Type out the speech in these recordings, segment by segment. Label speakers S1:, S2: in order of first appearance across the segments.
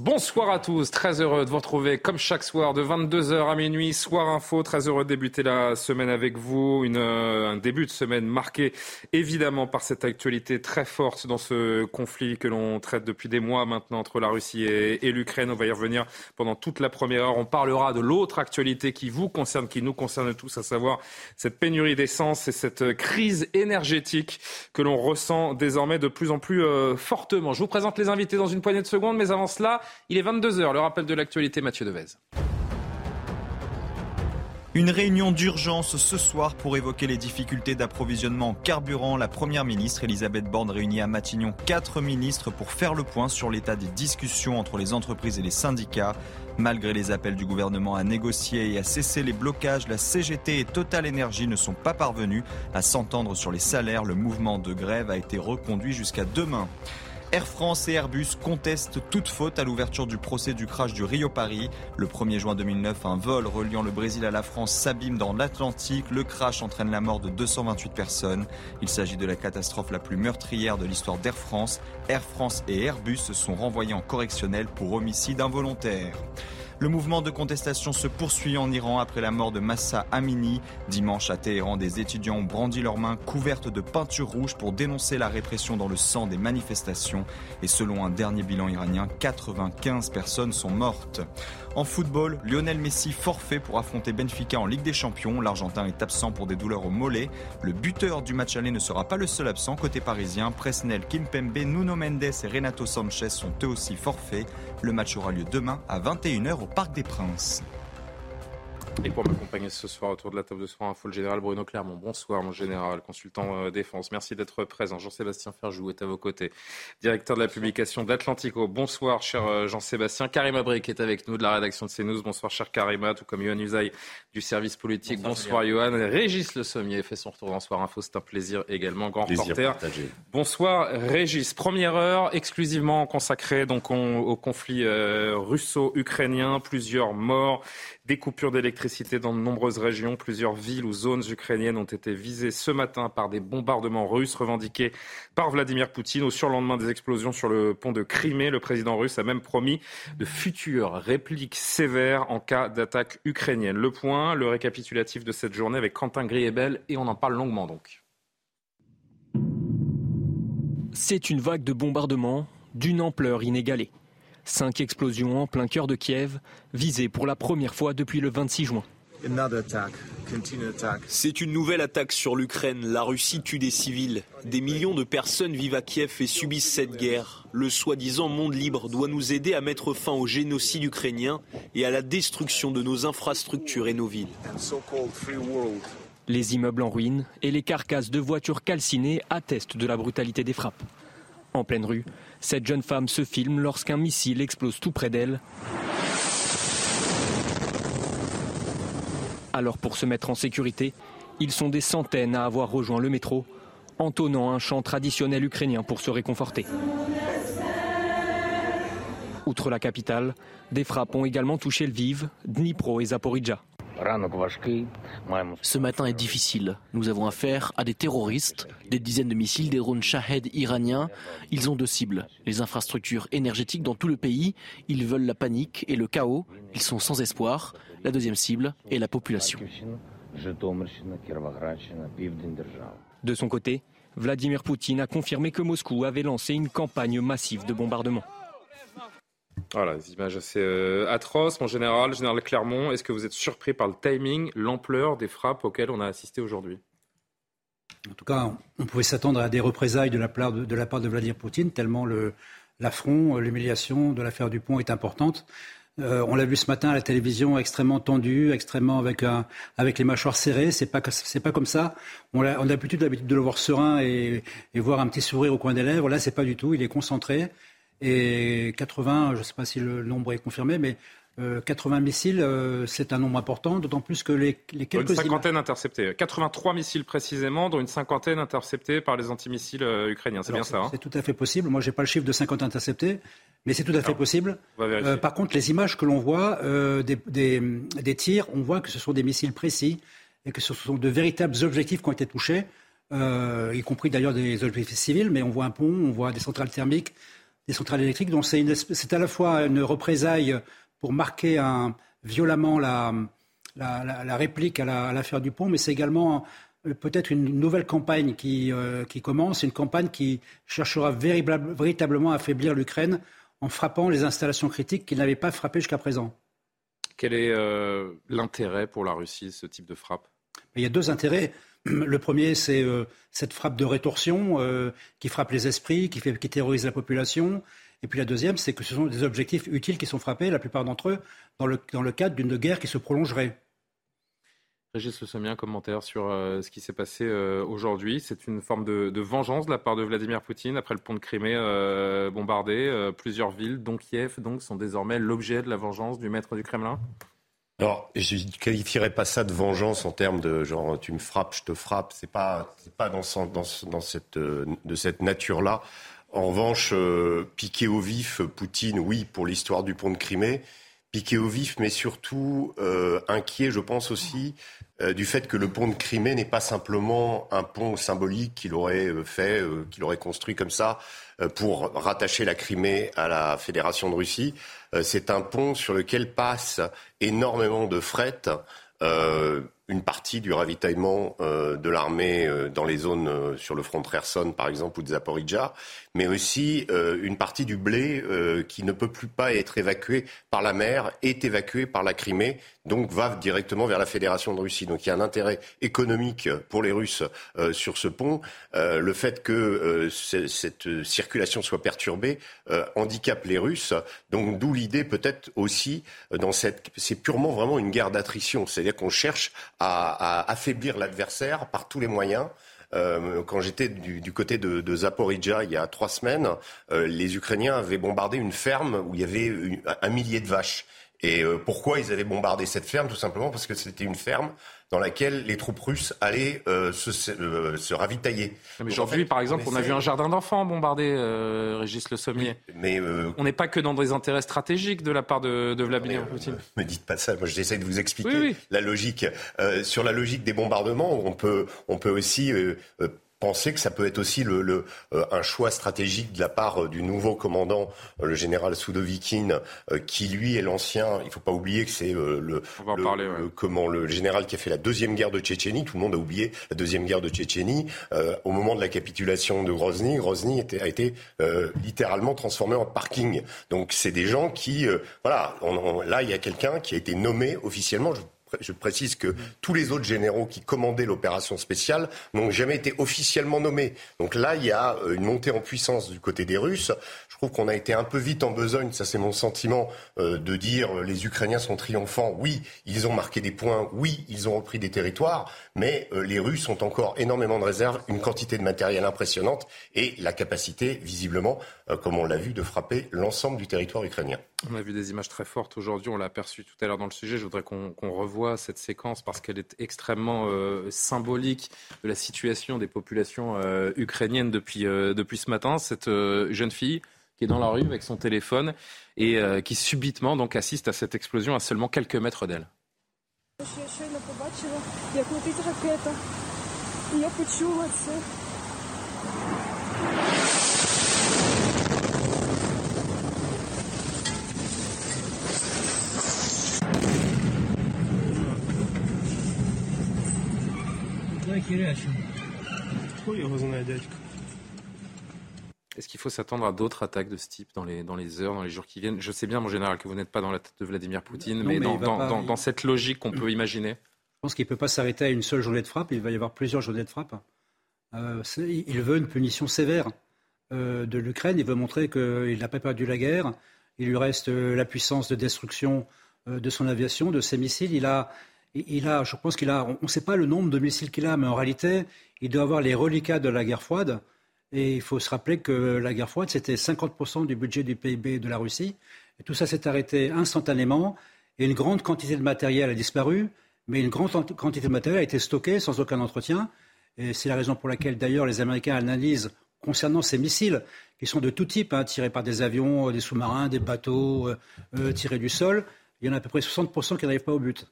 S1: Bonsoir à tous, très heureux de vous retrouver comme chaque soir de 22h à minuit, soir info, très heureux de débuter la semaine avec vous, Une, euh, un début de semaine marqué évidemment par cette actualité très forte dans ce conflit que l'on traite depuis des mois maintenant entre la Russie et, l'Ukraine. On va y revenir pendant toute la première heure. On parlera de l'autre actualité qui vous concerne, qui nous concerne tous, à savoir cette pénurie d'essence et cette crise énergétique que l'on ressent désormais de plus en plus euh, fortement. Je vous présente les invités dans une poignée de secondes, mais avant cela, il est 22h, le rappel de l'actualité, Mathieu Devez.
S2: Une réunion d'urgence ce soir pour évoquer les difficultés d'approvisionnement en carburant. La première ministre Elisabeth Borne réunit à Matignon quatre ministres pour faire le point sur l'état des discussions entre les entreprises et les syndicats. Malgré les appels du gouvernement à négocier et à cesser les blocages, la CGT et Total Energy ne sont pas parvenus à s'entendre sur les salaires. Le mouvement de grève a été reconduit jusqu'à demain. Air France et Airbus contestent toute faute à l'ouverture du procès du crash du Rio Paris. Le 1er juin 2009, un vol reliant le Brésil à la France s'abîme dans l'Atlantique. Le crash entraîne la mort de 228 personnes. Il s'agit de la catastrophe la plus meurtrière de l'histoire d'Air France. Air France et Airbus sont renvoyés en correctionnel pour homicide involontaire. Le mouvement de contestation se poursuit en Iran après la mort de Massa Amini. Dimanche à Téhéran, des étudiants ont brandi leurs mains couvertes de peinture rouge pour dénoncer la répression dans le sang des manifestations. Et selon un dernier bilan iranien, 95 personnes sont mortes. En football, Lionel Messi forfait pour affronter Benfica en Ligue des Champions. L'Argentin est absent pour des douleurs au mollet. Le buteur du match aller ne sera pas le seul absent côté parisien. Presnel, Kimpembe, Nuno Mendes et Renato Sanchez sont eux aussi forfaits. Le match aura lieu demain à 21h au Parc des Princes.
S1: Et pour m'accompagner ce soir autour de la table de soir info, le général Bruno Clermont. Bonsoir, mon général, consultant euh, défense. Merci d'être présent. Jean-Sébastien Ferjou est à vos côtés, directeur de la publication d'Atlantico. Bonsoir, cher euh, Jean-Sébastien. Karima Brick est avec nous de la rédaction de CNews. Bonsoir, cher Karima, tout comme Yohann Usaï du service politique. Bonsoir, Yohann. Régis Le Sommier fait son retour dans Soir Info. C'est un plaisir également. Grand reporter. Bonsoir, Régis. Première heure exclusivement consacrée donc au conflit euh, russo-ukrainien. Plusieurs morts des coupures d'électricité dans de nombreuses régions. Plusieurs villes ou zones ukrainiennes ont été visées ce matin par des bombardements russes revendiqués par Vladimir Poutine. Au surlendemain des explosions sur le pont de Crimée, le président russe a même promis de futures répliques sévères en cas d'attaque ukrainienne. Le point, le récapitulatif de cette journée avec Quentin Griebel et on en parle longuement donc.
S3: C'est une vague de bombardements d'une ampleur inégalée. Cinq explosions en plein cœur de Kiev, visées pour la première fois depuis le 26 juin.
S4: C'est une nouvelle attaque sur l'Ukraine. La Russie tue des civils. Des millions de personnes vivent à Kiev et subissent cette guerre. Le soi-disant monde libre doit nous aider à mettre fin au génocide ukrainien et à la destruction de nos infrastructures et nos villes.
S3: Les immeubles en ruine et les carcasses de voitures calcinées attestent de la brutalité des frappes. En pleine rue, cette jeune femme se filme lorsqu'un missile explose tout près d'elle. Alors pour se mettre en sécurité, ils sont des centaines à avoir rejoint le métro, entonnant un chant traditionnel ukrainien pour se réconforter. Outre la capitale, des frappes ont également touché Lviv, Dnipro et Zaporizhia.
S5: Ce matin est difficile. Nous avons affaire à des terroristes, des dizaines de missiles, des drones Shahed iraniens. Ils ont deux cibles, les infrastructures énergétiques dans tout le pays. Ils veulent la panique et le chaos. Ils sont sans espoir. La deuxième cible est la population.
S3: De son côté, Vladimir Poutine a confirmé que Moscou avait lancé une campagne massive de bombardement.
S1: Voilà, des images assez euh, atroces. Mon général, général Clermont, est-ce que vous êtes surpris par le timing, l'ampleur des frappes auxquelles on a assisté aujourd'hui?
S6: En tout cas, on pouvait s'attendre à des représailles de la part de, de, la part de Vladimir Poutine, tellement l'affront, l'humiliation de l'affaire du pont est importante. Euh, on l'a vu ce matin à la télévision, extrêmement tendu, extrêmement avec un, avec les mâchoires serrées. C'est pas pas comme ça. On a, on l'habitude de le voir serein et, et, voir un petit sourire au coin des lèvres. Là, c'est pas du tout. Il est concentré. Et 80, je ne sais pas si le nombre est confirmé, mais 80 euh, missiles, euh, c'est un nombre important, d'autant plus que les, les quelques...
S1: Une cinquantaine interceptés. 83 missiles précisément, dont une cinquantaine interceptés par les antimissiles euh, ukrainiens. C'est bien ça hein
S6: C'est tout à fait possible. Moi, je n'ai pas le chiffre de 50 interceptés, mais c'est tout à fait possible. par contre, les images que l'on voit des, des, tirs, on voit que ce sont des missiles précis et que ce sont de véritables objectifs qui ont été touchés, y compris d'ailleurs des objectifs civils, mais on voit un pont, on voit des centrales thermiques, des centrales électriques. Donc c'est à la fois une représaille pour marquer un, violemment la, la, réplique à l'affaire du pont, mais c'est également euh, peut-être une nouvelle campagne qui, euh, qui, commence, une campagne qui cherchera véritablement à affaiblir l'Ukraine en frappant les installations critiques qu'il n'avait pas frappées jusqu'à présent.
S1: Quel est euh, l'intérêt pour la Russie, ce type de frappe?
S6: Il y a deux intérêts. Le premier, c'est cette frappe de rétorsion qui frappe les esprits, qui, fait, qui terrorise la population. Et puis la deuxième, c'est que ce sont des objectifs utiles qui sont frappés, la plupart d'entre eux, dans le, dans le cadre d'une guerre qui se prolongerait.
S1: Régis Le Sommier, un commentaire sur euh, ce qui s'est passé euh, aujourd'hui. C'est une forme de, vengeance de la part de Vladimir Poutine après le pont de Crimée euh, bombardé. plusieurs villes, dont Kiev, donc, sont désormais l'objet de la vengeance du maître du Kremlin
S7: alors, je ne qualifierais pas ça de vengeance en termes de genre tu me frappes, je te frappe. C'est pas, pas dans, dans, dans cette, de cette nature-là. En revanche, euh, piqué au vif, Poutine, oui, pour l'histoire du pont de Crimée, piqué au vif, mais surtout euh, inquiet, je pense aussi, euh, du fait que le pont de Crimée n'est pas simplement un pont symbolique qu'il aurait fait, qu'il aurait construit comme ça pour rattacher la Crimée à la Fédération de Russie. C'est un pont sur lequel passe énormément de fret une partie du ravitaillement euh, de l'armée euh, dans les zones euh, sur le front de Kherson, par exemple, ou de Zaporizhia, mais aussi une partie du blé qui ne peut plus pas être évacué par la mer, est évacué par la Crimée, donc va directement vers la Fédération de Russie. Donc il y a un intérêt économique pour les Russes sur ce pont. le fait que cette circulation soit perturbée handicape les Russes. Donc d'où l'idée peut-être aussi dans cette, c'est purement vraiment une guerre d'attrition, c'est-à-dire qu'on cherche à, affaiblir l'adversaire par tous les moyens. Euh, quand j'étais du, côté de, de Zaporizhia il y a trois semaines, euh, les Ukrainiens avaient bombardé une ferme où il y avait un millier de vaches. Et euh, pourquoi ils avaient bombardé cette ferme? Tout simplement parce que c'était une ferme dans laquelle les troupes russes allaient euh, se, euh, se, ravitailler.
S1: Aujourd'hui, par exemple, on, a vu un jardin d'enfants bombardé, Régis Le Sommier. mais on n'est pas que dans des intérêts stratégiques de la part de, de Vladimir Poutine.
S7: Me dites pas ça. Moi, j'essaie de vous expliquer la logique. sur la logique des bombardements, on peut, on peut aussi penser que ça peut être aussi le, le, euh, un choix stratégique de la part euh, du nouveau commandant, euh, le général Soudovikine, qui lui est l'ancien. Il ne faut pas oublier que c'est le, le, comment le général qui a fait la deuxième guerre de Tchétchénie. Tout le monde a oublié la deuxième guerre de Tchétchénie. au moment de la capitulation de Grozny, Grozny était, a été littéralement transformé en parking. Donc c'est des gens qui, voilà, on, là il y a quelqu'un qui a été nommé officiellement. Je je précise que tous les autres généraux qui commandaient l'opération spéciale n'ont jamais été officiellement nommés. Donc là, il y a euh, une montée en puissance du côté des Russes. Je trouve qu'on a été un peu vite en besogne, ça c'est mon sentiment, euh, de dire euh, les Ukrainiens sont triomphants. Oui, ils ont marqué des points, oui, ils ont repris des territoires, mais les Russes ont encore énormément de réserves, une quantité de matériel impressionnante et la capacité, visiblement, comme on l'a vu, de frapper l'ensemble du territoire ukrainien.
S1: On a vu des images très fortes aujourd'hui, on l'a aperçu tout à l'heure dans le sujet. Je voudrais qu'on revoie cette séquence parce qu'elle est extrêmement euh, symbolique de la situation des populations euh, ukrainiennes depuis, euh, depuis ce matin. Cette jeune fille qui est dans la rue avec son téléphone et qui subitement donc assiste à cette explosion à seulement quelques mètres d'elle. Est-ce qu'il faut s'attendre à d'autres attaques de ce type dans les, dans les heures, dans les jours qui viennent? Je sais bien, mon général, que vous n'êtes pas dans la tête de Vladimir Poutine, mais, dans, dans, cette logique qu'on peut imaginer.
S6: Je pense qu'il ne peut pas s'arrêter à une seule journée de frappe, il va y avoir plusieurs journées de frappe. Euh, il veut une punition sévère euh, de l'Ukraine, il veut montrer qu'il n'a pas perdu la guerre, il lui reste la puissance de destruction de son aviation, de ses missiles. Il a, a je pense qu'il a, on ne sait pas le nombre de missiles qu'il a, mais en réalité, il doit avoir les reliquats de la guerre froide. Et il faut se rappeler que la guerre froide, c'était 50% du budget du PIB de la Russie. Et tout ça s'est arrêté instantanément. Et une grande quantité de matériel a disparu, mais une grande quantité de matériel a été stockée sans aucun entretien. Et c'est la raison pour laquelle, d'ailleurs, les Américains analysent concernant ces missiles, qui sont de tout type, hein, tirés par des avions, des sous-marins, des bateaux, euh, euh, tirés du sol. Il y en a à peu près 60% qui n'arrivent pas au but,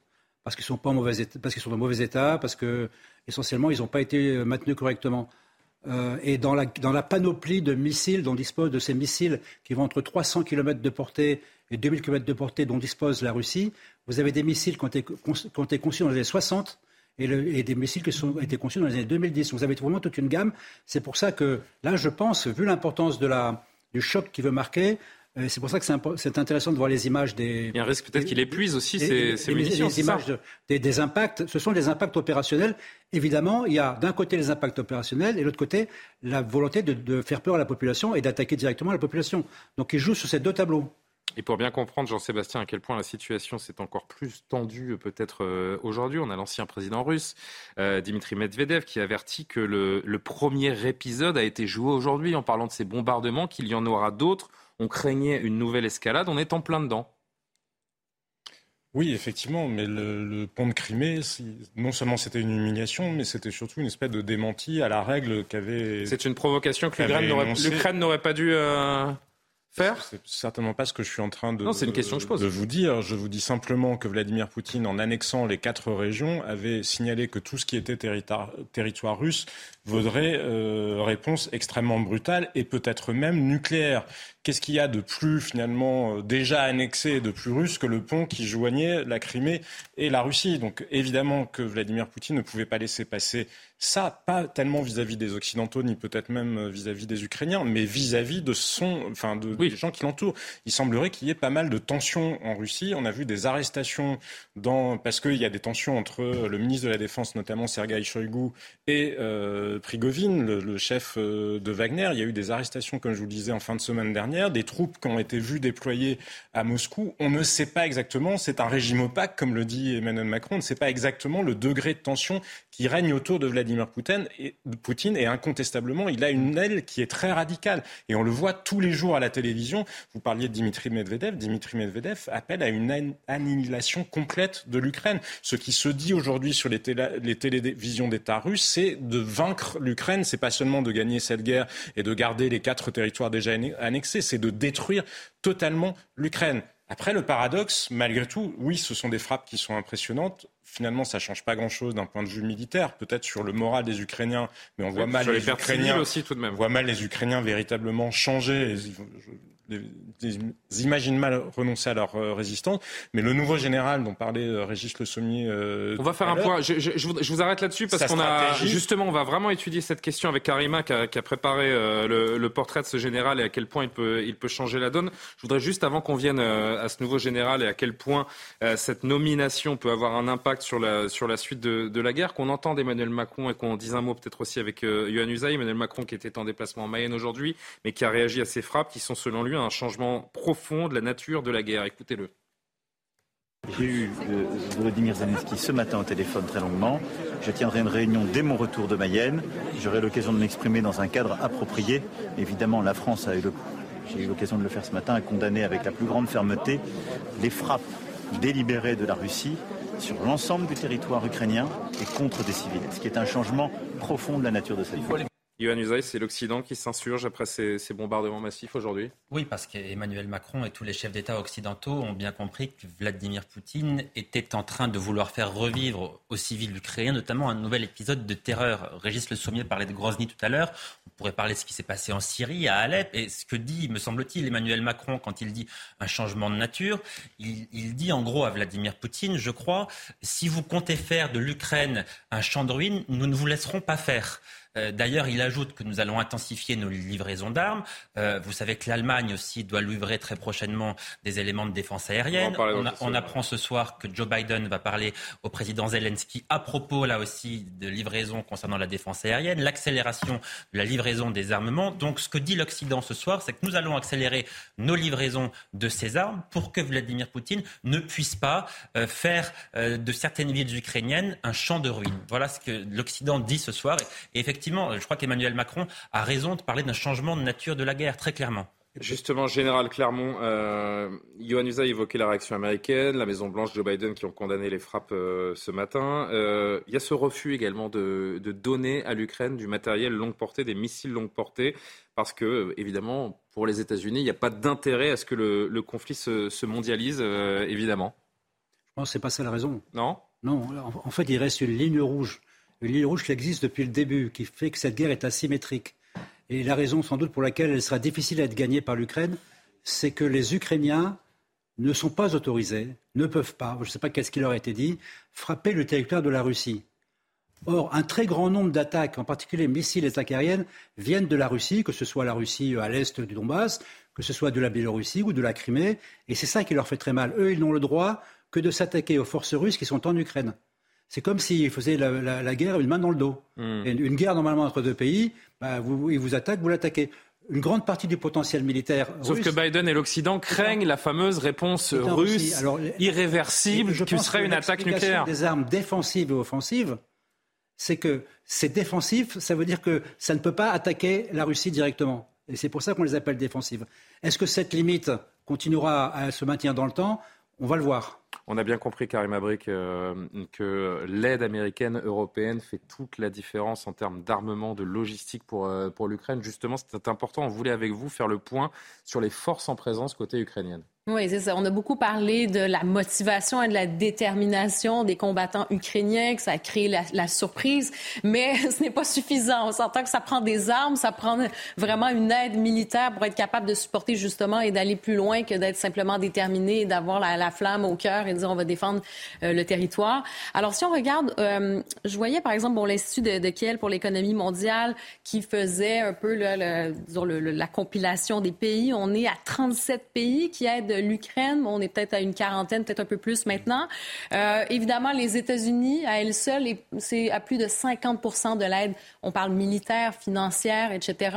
S6: parce qu'ils sont, pas en mauvais état, parce qu'ils sont en mauvais état, parce que essentiellement, ils n'ont pas été euh, maintenus correctement. Euh, et dans la, panoplie de missiles dont dispose de ces missiles qui vont entre 300 km de portée et 2000 km de portée dont dispose la Russie, vous avez des missiles qui ont été, conçus dans les années 60 et, des missiles qui ont été conçus dans les années 2010. Vous avez vraiment toute une gamme. C'est pour ça que là, je pense, vu l'importance du choc qui veut marquer, c'est pour ça que c'est intéressant de voir les images des.
S1: Il y a un risque peut-être qu'il épuise aussi ces, munitions.
S6: Les images des, impacts, ce sont des impacts opérationnels. Évidemment, il y a d'un côté les impacts opérationnels et de l'autre côté la volonté de, faire peur à la population et d'attaquer directement la population. Donc ils jouent sur ces deux tableaux.
S1: Et pour bien comprendre, Jean-Sébastien, à quel point la situation s'est encore plus tendue euh, peut-être euh, aujourd'hui, on a l'ancien président russe, Dimitri Medvedev, qui avertit que le, le premier épisode a été joué aujourd'hui en parlant de ces bombardements, qu'il y en aura d'autres on craignait une nouvelle escalade, on est en plein dedans.
S8: Oui, effectivement, mais le, pont de Crimée, non seulement c'était une humiliation, mais c'était surtout une espèce de démenti à la règle qu'avait.
S1: C'est une provocation que l'Ukraine n'aurait pas dû euh, faire
S8: C'est certainement pas ce que je suis en train de,
S1: non, une question que je pose.
S8: de vous dire. Je vous dis simplement que Vladimir Poutine, en annexant les quatre régions, avait signalé que tout ce qui était territoire, territoire russe vaudrait euh, réponse extrêmement brutale et peut-être même nucléaire. Qu'est-ce qu'il y a de plus finalement euh, déjà annexé de plus russe que le pont qui joignait la Crimée et la Russie? Donc évidemment que Vladimir Poutine ne pouvait pas laisser passer ça, pas tellement vis-à-vis des Occidentaux, ni peut-être même euh, vis-à-vis des Ukrainiens, mais vis-à-vis de son, enfin de, des gens qui l'entourent. Il semblerait qu'il y ait pas mal de tensions en Russie. On a vu des arrestations dans, parce qu'il y a des tensions entre le ministre de la Défense, notamment Sergei Shoigu, et euh, Prigozhin, le, chef euh, de Wagner. Il y a eu des arrestations, comme je vous le disais, en fin de semaine dernière, des troupes qui ont été vues déployées à Moscou. On ne sait pas exactement, c'est un régime opaque, comme le dit Emmanuel Macron, on ne sait pas exactement le degré de tension qui règne autour de Vladimir Poutine et, Poutine, et incontestablement, il a une aile qui est très radicale. Et on le voit tous les jours à la télévision. Vous parliez de Dimitri Medvedev. Dimitri Medvedev appelle à une annihilation complète de l'Ukraine. Ce qui se dit aujourd'hui sur les, les télévisions d'État russes, c'est de vaincre l'Ukraine. C'est pas seulement de gagner cette guerre et de garder les quatre territoires déjà annexés, c'est de détruire totalement l'Ukraine. Après, le paradoxe, malgré tout, oui, ce sont des frappes qui sont impressionnantes. Finalement, ça change pas grand-chose d'un point de vue militaire, peut-être sur le moral des Ukrainiens, mais on voit mal les, Ukrainiens
S1: aussi tout de même.
S8: On voit mal les Ukrainiens véritablement changer ils imaginent mal renoncer à leur euh, résistance. Mais le nouveau général dont parlait euh, Régis Le Sommier.
S1: Euh, on va faire un point. Je, je, je, vous arrête là-dessus parce qu'on a justement, on va vraiment étudier cette question avec Karima qui a, qui a préparé le, le, portrait de ce général et à quel point il peut, il peut changer la donne. Je voudrais juste avant qu'on vienne à ce nouveau général et à quel point cette nomination peut avoir un impact sur la, sur la suite de, de la guerre, qu'on entende Emmanuel Macron et qu'on dise un mot peut-être aussi avec Yohann Usaï. Emmanuel Macron qui était en déplacement en Mayenne aujourd'hui, mais qui a réagi à ces frappes qui sont selon lui un changement profond de la nature de la guerre. Écoutez-le.
S9: J'ai eu euh, Volodymyr Zelensky ce matin au téléphone très longuement. Je tiendrai une réunion dès mon retour de Mayenne. J'aurai l'occasion de m'exprimer dans un cadre approprié. Évidemment, la France a eu j'ai eu l'occasion de le faire ce matin, a condamné avec la plus grande fermeté les frappes délibérées de la Russie sur l'ensemble du territoire ukrainien et contre des civils, ce qui est un changement profond de la nature de cette guerre.
S1: Yohann Usaï, c'est l'Occident qui s'insurge après ces, bombardements massifs aujourd'hui?
S10: Oui, parce qu'Emmanuel Macron et tous les chefs d'État occidentaux ont bien compris que Vladimir Poutine était en train de vouloir faire revivre aux civils ukrainiens, notamment un nouvel épisode de terreur. Régis Le Sommier parlait de Grozny tout à l'heure. On pourrait parler de ce qui s'est passé en Syrie, à Alep. Et ce que dit, me semble-t-il, Emmanuel Macron quand il dit un changement de nature, il, il dit en gros à Vladimir Poutine, je crois, si vous comptez faire de l'Ukraine un champ de ruines, nous ne vous laisserons pas faire. Euh, d'ailleurs, il ajoute que nous allons intensifier nos livraisons d'armes. Euh, vous savez que l'Allemagne aussi doit livrer très prochainement des éléments de défense aérienne. On, apprend ce soir que Joe Biden va parler au président Zelensky à propos, là aussi, de livraison concernant la défense aérienne, l'accélération de la livraison des armements. Donc, ce que dit l'Occident ce soir, c'est que nous allons accélérer nos livraisons de ces armes pour que Vladimir Poutine ne puisse pas euh, faire de certaines villes ukrainiennes un champ de ruines. Voilà ce que l'Occident dit ce soir. Et effectivement, je crois qu'Emmanuel Macron a raison de parler d'un changement de nature de la guerre, très clairement.
S1: Justement, Général Clermont, euh, Yohann a évoqué la réaction américaine, la Maison-Blanche, Joe Biden qui ont condamné les frappes euh, ce matin. Euh, il y a ce refus également de, donner à l'Ukraine du matériel longue portée, des missiles longue portée, parce que, évidemment, pour les États-Unis, il n'y a pas d'intérêt à ce que le, conflit se, mondialise, euh, évidemment.
S6: Je pense que ce n'est pas ça la raison.
S1: Non?
S6: Non, en fait, il reste une ligne rouge une ligne rouge qui existe depuis le début, qui fait que cette guerre est asymétrique. Et la raison sans doute pour laquelle elle sera difficile à être gagnée par l'Ukraine, c'est que les Ukrainiens ne sont pas autorisés, ne peuvent pas, je ne sais pas qu'est-ce qui leur a été dit, frapper le territoire de la Russie. Or, un très grand nombre d'attaques, en particulier missiles et attaques aériennes, viennent de la Russie, que ce soit la Russie à l'est du Donbass, que ce soit de la Biélorussie ou de la Crimée, et c'est ça qui leur fait très mal. Eux, ils n'ont le droit que de s'attaquer aux forces russes qui sont en Ukraine. C'est comme s'ils faisaient la, guerre une main dans le dos. Hmm. une guerre normalement entre deux pays, bah, vous, ils vous attaquent, vous l'attaquez. Une grande partie du potentiel militaire.
S1: Sauf que Biden et l'Occident craignent la fameuse réponse russe irréversible qui serait une attaque nucléaire.
S6: Des armes défensives et offensives, c'est que c'est défensif, ça veut dire que ça ne peut pas attaquer la Russie directement. Et c'est pour ça qu'on les appelle défensives. Est-ce que cette limite continuera à se maintenir dans le temps? On va le voir.
S1: On a bien compris, Karim Abrik, euh, que l'aide américaine, européenne fait toute la différence en termes d'armement, de logistique pour, euh, pour l'Ukraine. Justement, c'est important. On voulait avec vous faire le point sur les forces en présence côté ukrainienne.
S11: Oui, c'est ça. On a beaucoup parlé de la motivation et de la détermination des combattants ukrainiens, que ça a créé la, surprise, mais ce n'est pas suffisant. On s'entend que ça prend des armes, ça prend vraiment une aide militaire pour être capable de supporter justement et d'aller plus loin que d'être simplement déterminé et d'avoir la, flamme au cœur et de dire on va défendre euh, le territoire. Alors si on regarde, euh, je voyais par exemple bon, l'Institut de, Kiel pour l'économie mondiale qui faisait un peu la compilation des pays. On est à 37 pays qui aident l'Ukraine. On est peut-être à une quarantaine, peut-être un peu plus maintenant. Euh, évidemment, les États-Unis, à elles seules, c'est à plus de 50 de l'aide. On parle militaire, financière, etc.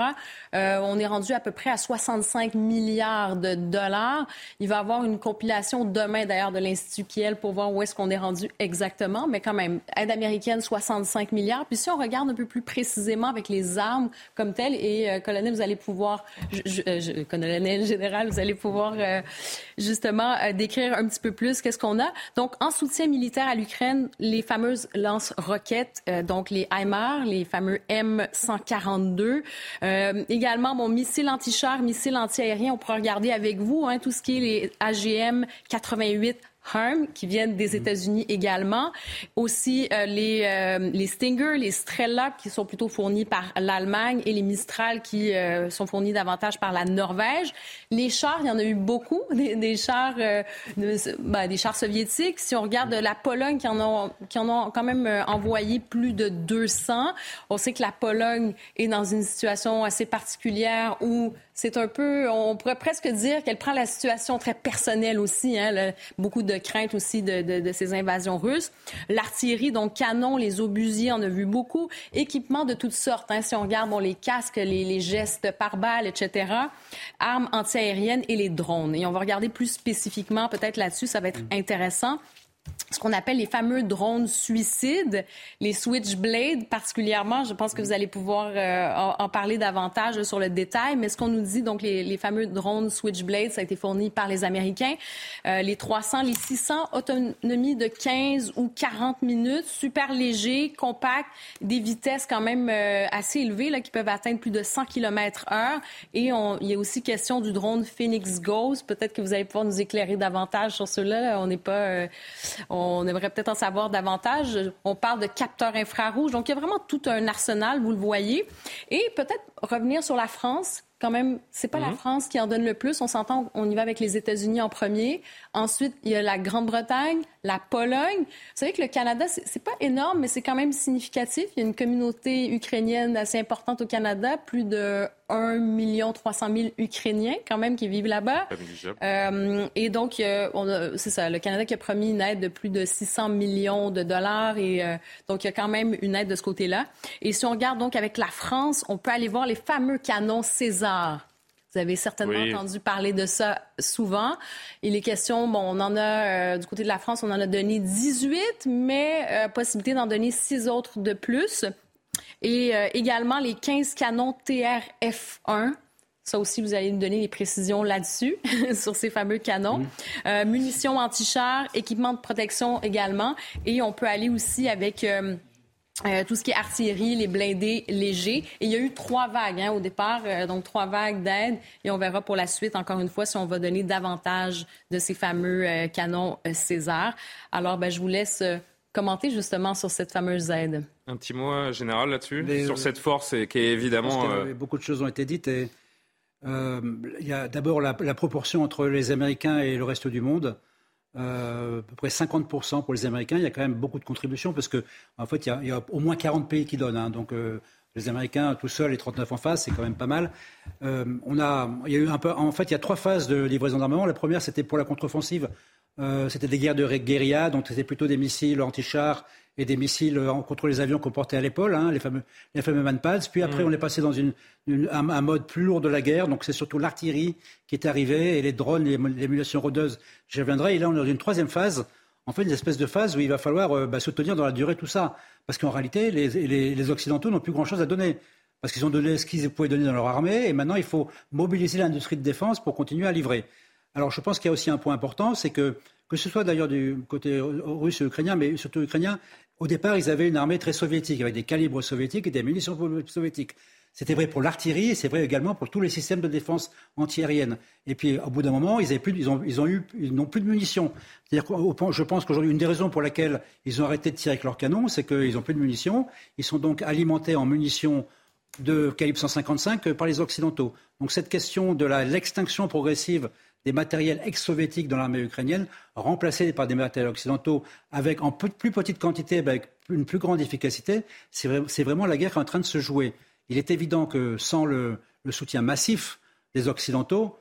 S11: Euh, on est rendu à peu près à 65 milliards de dollars. Il va y avoir une compilation demain, d'ailleurs, de l'Institut Kiel pour voir où est-ce qu'on est rendu exactement. Mais quand même, aide américaine, 65 milliards. Puis si on regarde un peu plus précisément avec les armes comme telles, et euh, colonel, vous allez pouvoir, je, colonel général, vous allez pouvoir justement euh, décrire un petit peu plus qu'est-ce qu'on a. Donc, en soutien militaire à l'Ukraine, les fameuses lance-roquettes, euh, donc les HIMARS, les fameux M142. Euh, également, mon missile anti-char, missile anti-aérien, on pourra regarder avec vous hein, tout ce qui est les AGM 88 Harm, qui viennent des États-Unis également. Aussi euh, les, euh, les Stinger, les Strela, qui sont plutôt fournis par l'Allemagne, et les Mistral, qui euh, sont fournis davantage par la Norvège. Les chars, il y en a eu beaucoup, des, chars, ben, des chars soviétiques. Si on regarde la Pologne, qui en ont, qui en ont quand même envoyé plus de 200. On sait que la Pologne est dans une situation assez particulière où c'est un peu, on pourrait presque dire qu'elle prend la situation très personnelle aussi. Hein, beaucoup de crainte aussi de, ces invasions russes. L'artillerie, donc canons, les obusiers, on a vu beaucoup. Équipements de toutes sortes. Hein, si on regarde bon, les casques, les, gestes par balle, etc. Armes antiaériennes et les drones. Et on va regarder plus spécifiquement peut-être là-dessus, ça va être intéressant ce qu'on appelle les fameux drones suicides, les Switchblade particulièrement. Je pense que vous allez pouvoir euh, en, parler davantage sur le détail, mais ce qu'on nous dit, donc les, fameux drones Switchblade, ça a été fourni par les Américains. Euh, les 300, les 600, autonomie de 15 ou 40 minutes, super léger, compact, des vitesses quand même euh, assez élevées là, qui peuvent atteindre plus de 100 km heure. Et il y a aussi question du drone Phoenix Ghost. Peut-être que vous allez pouvoir nous éclairer davantage sur cela. On n'est pas on aimerait peut-être en savoir davantage. On parle de capteurs infrarouges. Donc, il y a vraiment tout un arsenal, vous le voyez. Et peut-être revenir sur la France. Quand même, c'est pas la mhm. France qui en donne le plus. On s'entend, on y va avec les États-Unis en premier. Ensuite, il y a la Grande-Bretagne, la Pologne. Vous savez que le Canada, c'est pas énorme, mais c'est quand même significatif. Il y a une communauté ukrainienne assez importante au Canada, plus de 1 300 000 Ukrainiens quand même qui vivent là-bas. Euh, et donc, c'est ça, le Canada qui a promis une aide de plus de 600 millions de dollars. Et euh, donc, il y a quand même une aide de ce côté-là. Et si on regarde donc avec la France, on peut aller voir les fameux canons César. Vous avez certainement entendu parler de ça souvent. Il est question, bon, on en a, euh, du côté de la France, on en a donné 18, mais possibilité d'en donner six autres de plus. Et euh, également les 15 canons TRF-1. Ça aussi, vous allez nous donner des précisions là-dessus, sur ces fameux canons. Euh, munitions anti-chars, équipement de protection également. Et on peut aller aussi avec... Euh, tout ce qui est artillerie, les blindés légers. Et il y a eu trois vagues hein, au départ, donc trois vagues d'aide. Et on verra pour la suite, encore une fois, si on va donner davantage de ces fameux canons César. Alors, ben, je vous laisse commenter justement sur cette fameuse aide.
S1: Un petit mot euh, général là-dessus, sur cette force et qui est évidemment...
S6: Euh, beaucoup de choses ont été dites et euh, il y a d'abord la, proportion entre les Américains et le reste du monde. À peu près 50% pour les Américains. Il y a quand même beaucoup de contributions parce qu'en en fait, il y, a, au moins 40 pays qui donnent. Hein. donc, les Américains tout seuls et 39 en face, c'est quand même pas mal. on a, il y a eu un peu, en fait, il y a trois phases de livraison d'armement. La première, c'était pour la contre-offensive. C'était des guerres de guérilla, donc c'était plutôt des missiles anti-chars et des missiles contre les avions qu'on portait à l'épaule, hein, les fameux, les fameux manpads. Puis après, mm. on est passé dans une, un, mode plus lourd de la guerre. Donc c'est surtout l'artillerie qui est arrivée et les drones, les, les munitions rôdeuses. J'y reviendrai. Et là, on est dans une troisième phase. En fait, une espèce de phase où il va falloir euh, bah, soutenir dans la durée tout ça. Parce qu'en réalité, les, les, Occidentaux n'ont plus grand-chose à donner. Parce qu'ils ont donné ce qu'ils pouvaient donner dans leur armée. Et maintenant, il faut mobiliser l'industrie de défense pour continuer à livrer. Alors, je pense qu'il y a aussi un point important, c'est que que ce soit d'ailleurs du côté russe et ukrainien, mais surtout ukrainien, au départ, ils avaient une armée très soviétique, avec des calibres soviétiques et des munitions soviétiques. C'était vrai pour l'artillerie c'est vrai également pour tous les systèmes de défense antiaérienne. Et puis, au bout d'un moment, ils, n'ont plus de munitions. Je pense qu'aujourd'hui, une des raisons pour laquelle ils ont arrêté de tirer avec leurs canons, c'est qu'ils n'ont plus de munitions. Ils sont donc alimentés en munitions de calibre 155 par les Occidentaux. Donc cette question de l'extinction progressive des matériels ex-soviétiques dans l'armée ukrainienne, remplacés par des matériels occidentaux avec en plus petite quantité, avec une plus grande efficacité, c'est vraiment la guerre qui est en train de se jouer. Il est évident que sans le, soutien massif des Occidentaux,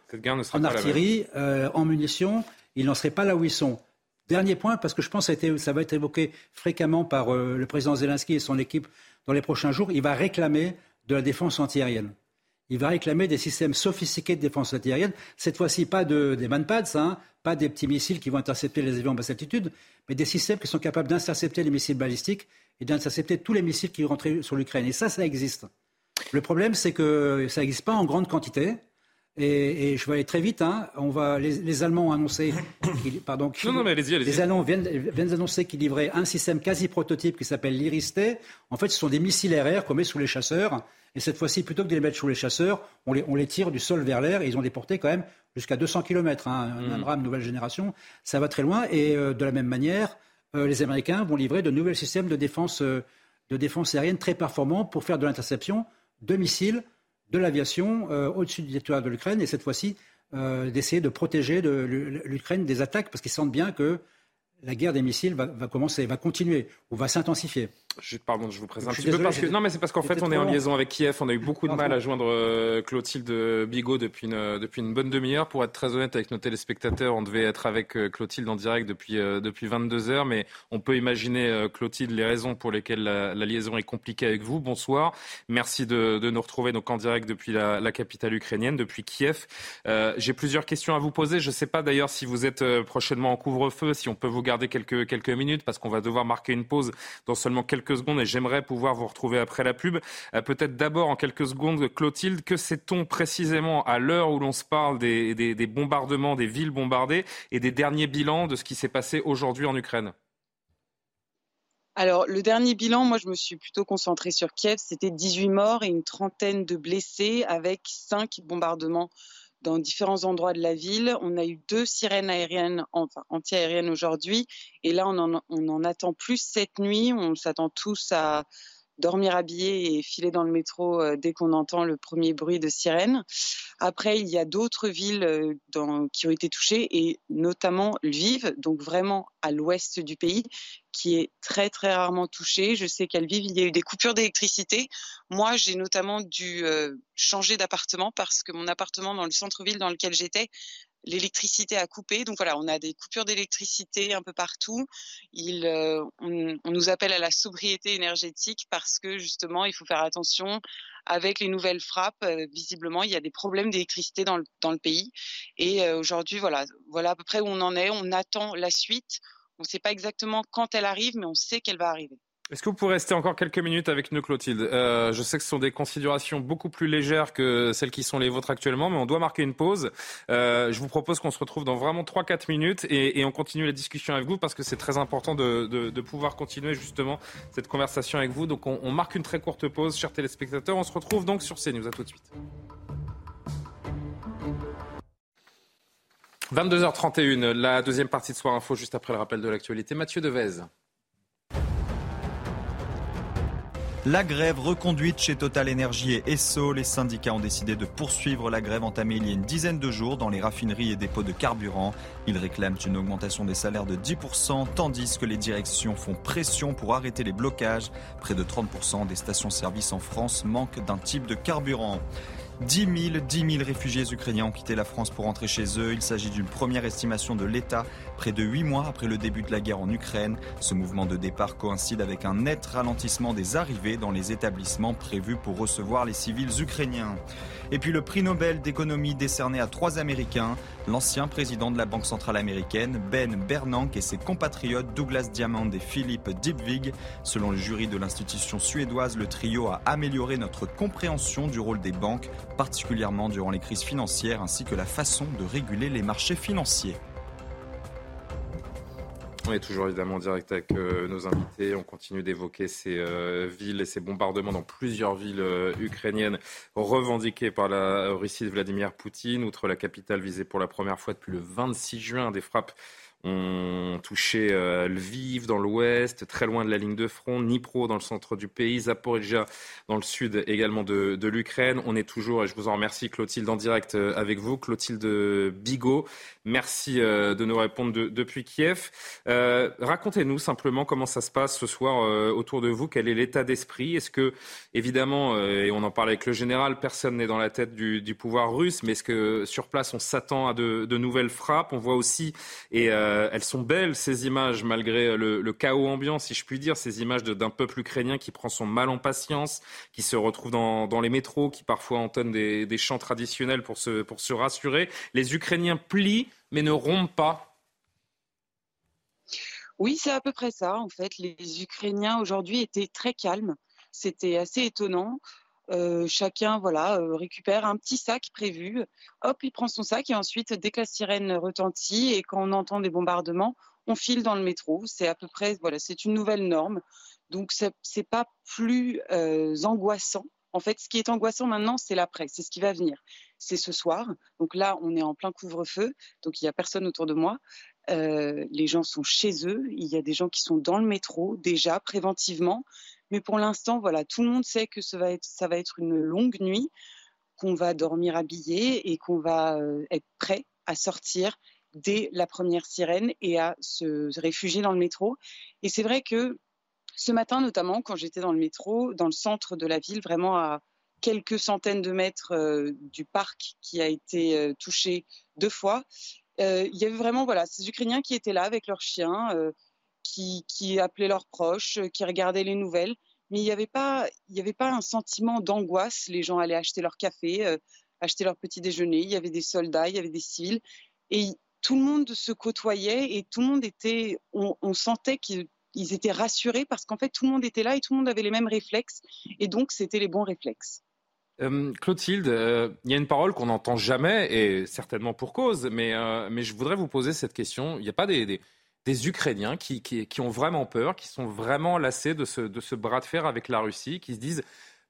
S6: en artillerie, euh, en munitions, ils n'en seraient pas là où ils sont. Dernier point, parce que je pense que ça, va être évoqué fréquemment par euh, le président Zelensky et son équipe dans les prochains jours, il va réclamer de la défense antiaérienne il va réclamer des systèmes sophistiqués de défense antiaérienne. Cette fois-ci, pas de, des manpads, hein, pas des petits missiles qui vont intercepter les avions en basse altitude, mais des systèmes qui sont capables d'intercepter les missiles balistiques et d'intercepter tous les missiles qui rentrer sur l'Ukraine. Et ça, ça existe. Le problème, c'est que ça n'existe pas en grande quantité. Et, je vais aller très vite. Hein. On va, les, Allemands ont annoncé, pardon,
S1: non, non, mais allez -y,
S6: les Allemands viennent, viennent d'annoncer qu'ils livraient un système quasi prototype qui s'appelle l'Iris-T. En fait, ce sont des missiles RR qu'on met sous les chasseurs et cette fois-ci, plutôt que de les mettre sous les chasseurs, on les, tire du sol vers l'air et ils ont des portées quand même jusqu'à 200 km. Hein, un mm. Abrams nouvelle génération, ça va très loin. Et euh, de la même manière, euh, les Américains vont livrer de nouveaux systèmes de défense, euh, de défense aérienne très performants pour faire de l'interception de missiles, de l'aviation au-dessus du territoire de l'Ukraine. Et cette fois-ci, d'essayer de protéger l'Ukraine des attaques parce qu'ils sentent bien que la guerre des missiles va, va commencer, va continuer ou va s'intensifier.
S1: Je, pardon, je vous présente un petit peu parce que non, mais c'est parce qu'en fait, on est en liaison avec Kiev. On a eu beaucoup de mal à joindre euh, Clotilde Bigot depuis une depuis une bonne demi-heure. Pour être très honnête avec nos téléspectateurs, on devait être avec euh, Clotilde en direct depuis euh, depuis 22 heures, mais on peut imaginer Clotilde les raisons pour lesquelles la, liaison est compliquée avec vous. Bonsoir, merci de, de nous retrouver donc en direct depuis la, la capitale ukrainienne, depuis Kiev. J'ai plusieurs questions à vous poser. Je ne sais pas d'ailleurs si vous êtes prochainement en couvre-feu, si on peut vous garder quelques quelques minutes parce qu'on va devoir marquer une pause dans seulement quelques secondes et j'aimerais pouvoir vous retrouver après la pub. Euh, peut-être d'abord en quelques secondes, Clotilde, que sait-on précisément à l'heure où l'on se parle des, des bombardements, des villes bombardées et des derniers bilans de ce qui s'est passé aujourd'hui en Ukraine?
S12: Alors, le dernier bilan, moi, je me suis plutôt concentrée sur Kiev. C'était 18 morts et une trentaine de blessés avec cinq bombardements dans différents endroits de la ville. On a eu deux sirènes aériennes, enfin anti-aériennes aujourd'hui, et là on en, on en, attend plus cette nuit. On s'attend tous à dormir habillés et filer dans le métro euh, dès qu'on entend le premier bruit de sirène. Après, il y a d'autres villes euh, dans, qui ont été touchées, et notamment Lviv, donc vraiment à l'ouest du pays, qui est très très rarement touché. Je sais qu'à Lviv, il y a eu des coupures d'électricité. Moi, j'ai notamment dû euh, changer d'appartement parce que mon appartement dans le centre-ville dans lequel j'étais l'électricité a coupé. Donc voilà, on a des coupures d'électricité un peu partout. Il, euh, on, nous appelle à la sobriété énergétique parce que justement, il faut faire attention avec les nouvelles frappes. Euh, visiblement, il y a des problèmes d'électricité dans le, dans le pays. Et euh, aujourd'hui, voilà, voilà à peu près où on en est. On attend la suite. On ne sait pas exactement quand elle arrive, mais on sait qu'elle va arriver.
S1: Est-ce que vous pourrez rester encore quelques minutes avec nous, Clotilde? Euh, Je sais que ce sont des considérations beaucoup plus légères que celles qui sont les vôtres actuellement, mais on doit marquer une pause. Euh, je vous propose qu'on se retrouve dans vraiment 3-4 minutes et, on continue la discussion avec vous parce que c'est très important de, pouvoir continuer justement cette conversation avec vous. Donc on, on, marque une très courte pause, chers téléspectateurs. On se retrouve donc sur CNews. À tout de suite. 22h31, la deuxième partie de Soir Info, juste après le rappel de l'actualité. Mathieu Devez.
S2: La grève reconduite chez Total Energy et Esso. Les syndicats ont décidé de poursuivre la grève entamée il y a une dizaine de jours dans les raffineries et dépôts de carburant. Ils réclament une augmentation des salaires de 10%, tandis que les directions font pression pour arrêter les blocages. Près de 30% des stations-service en France manquent d'un type de carburant. 10 000, 10 000 réfugiés ukrainiens ont quitté la France pour rentrer chez eux. Il s'agit d'une première estimation de l'État, près de huit mois après le début de la guerre en Ukraine. Ce mouvement de départ coïncide avec un net ralentissement des arrivées dans les établissements prévus pour recevoir les civils ukrainiens. Et puis le prix Nobel d'économie décerné à trois Américains, l'ancien président de la Banque centrale américaine, Ben Bernanke, et ses compatriotes Douglas Diamond et Philippe Dybvig. Selon le jury de l'institution suédoise, le trio a amélioré notre compréhension du rôle des banques, particulièrement durant les crises financières, ainsi que la façon de réguler les marchés financiers.
S1: On est toujours évidemment en direct avec euh, nos invités. On continue d'évoquer ces euh, villes et ces bombardements dans plusieurs villes euh, ukrainiennes revendiquées par la Russie de Vladimir Poutine. Outre la capitale visée pour la première fois depuis le 26 juin, des frappes ont touché Lviv dans l'ouest, très loin de la ligne de front, Dnipro dans le centre du pays, Zaporizhia dans le sud également de, de l'Ukraine. On est toujours, et je vous en remercie Clotilde, en direct avec vous, Clotilde Bigot, Merci euh, de nous répondre depuis Kiev. Euh, racontez-nous simplement comment ça se passe ce soir euh, autour de vous. Quel est l'état d'esprit? Est-ce que, évidemment, et on en parle avec le général, personne n'est dans la tête du, pouvoir russe, mais est-ce que sur place on s'attend à de, nouvelles frappes? On voit aussi, et elles sont belles ces images malgré le, chaos ambiant, si je puis dire, ces images d'un peuple ukrainien qui prend son mal en patience, qui se retrouve dans, les métros, qui parfois entonnent des, chants traditionnels pour se rassurer. Les Ukrainiens plient mais ne rompent pas
S12: oui, c'est à peu près ça. En fait, les Ukrainiens aujourd'hui étaient très calmes. C'était assez étonnant. Euh, chacun, voilà, euh, récupère un petit sac prévu. Hop, il prend son sac et ensuite, dès que la sirène retentit et quand on entend des bombardements, on file dans le métro. C'est à peu près, voilà, c'est une nouvelle norme. Donc, c'est pas plus euh, angoissant en fait, ce qui est angoissant maintenant, c'est l'après, c'est ce qui va venir. C'est ce soir. Donc là, on est en plein couvre-feu, donc il n'y a personne autour de moi. Les gens sont chez eux. Il y a des gens qui sont dans le métro déjà préventivement. Mais pour l'instant, voilà, tout le monde sait que ça va être, une longue nuit, qu'on va dormir habillé et qu'on va euh, être prêt à sortir dès la première sirène et à se réfugier dans le métro. Et c'est vrai que ce matin, notamment, quand j'étais dans le métro, dans le centre de la ville, vraiment à quelques centaines de mètres euh, du parc qui a été euh, touché deux fois, euh, il y avait vraiment voilà, ces Ukrainiens qui étaient là avec leurs chiens, qui, appelaient leurs proches, qui regardaient les nouvelles. Mais il n'y avait, pas, avait pas un sentiment d'angoisse. Les gens allaient acheter leur café, acheter leur petit déjeuner. Il y avait des soldats, il y avait des civils. Et tout le monde se côtoyait et tout le monde était. On, sentait qu'il ils étaient rassurés parce qu'en fait, tout le monde était là et tout le monde avait les mêmes réflexes. Et donc, c'était les bons réflexes.
S1: Euh, Clotilde, euh, il y a une parole qu'on n'entend jamais, et certainement pour cause, mais, euh, mais je voudrais vous poser cette question. Il n'y a pas des, Ukrainiens qui, qui, ont vraiment peur, qui sont vraiment lassés de ce, bras de fer avec la Russie, qui se disent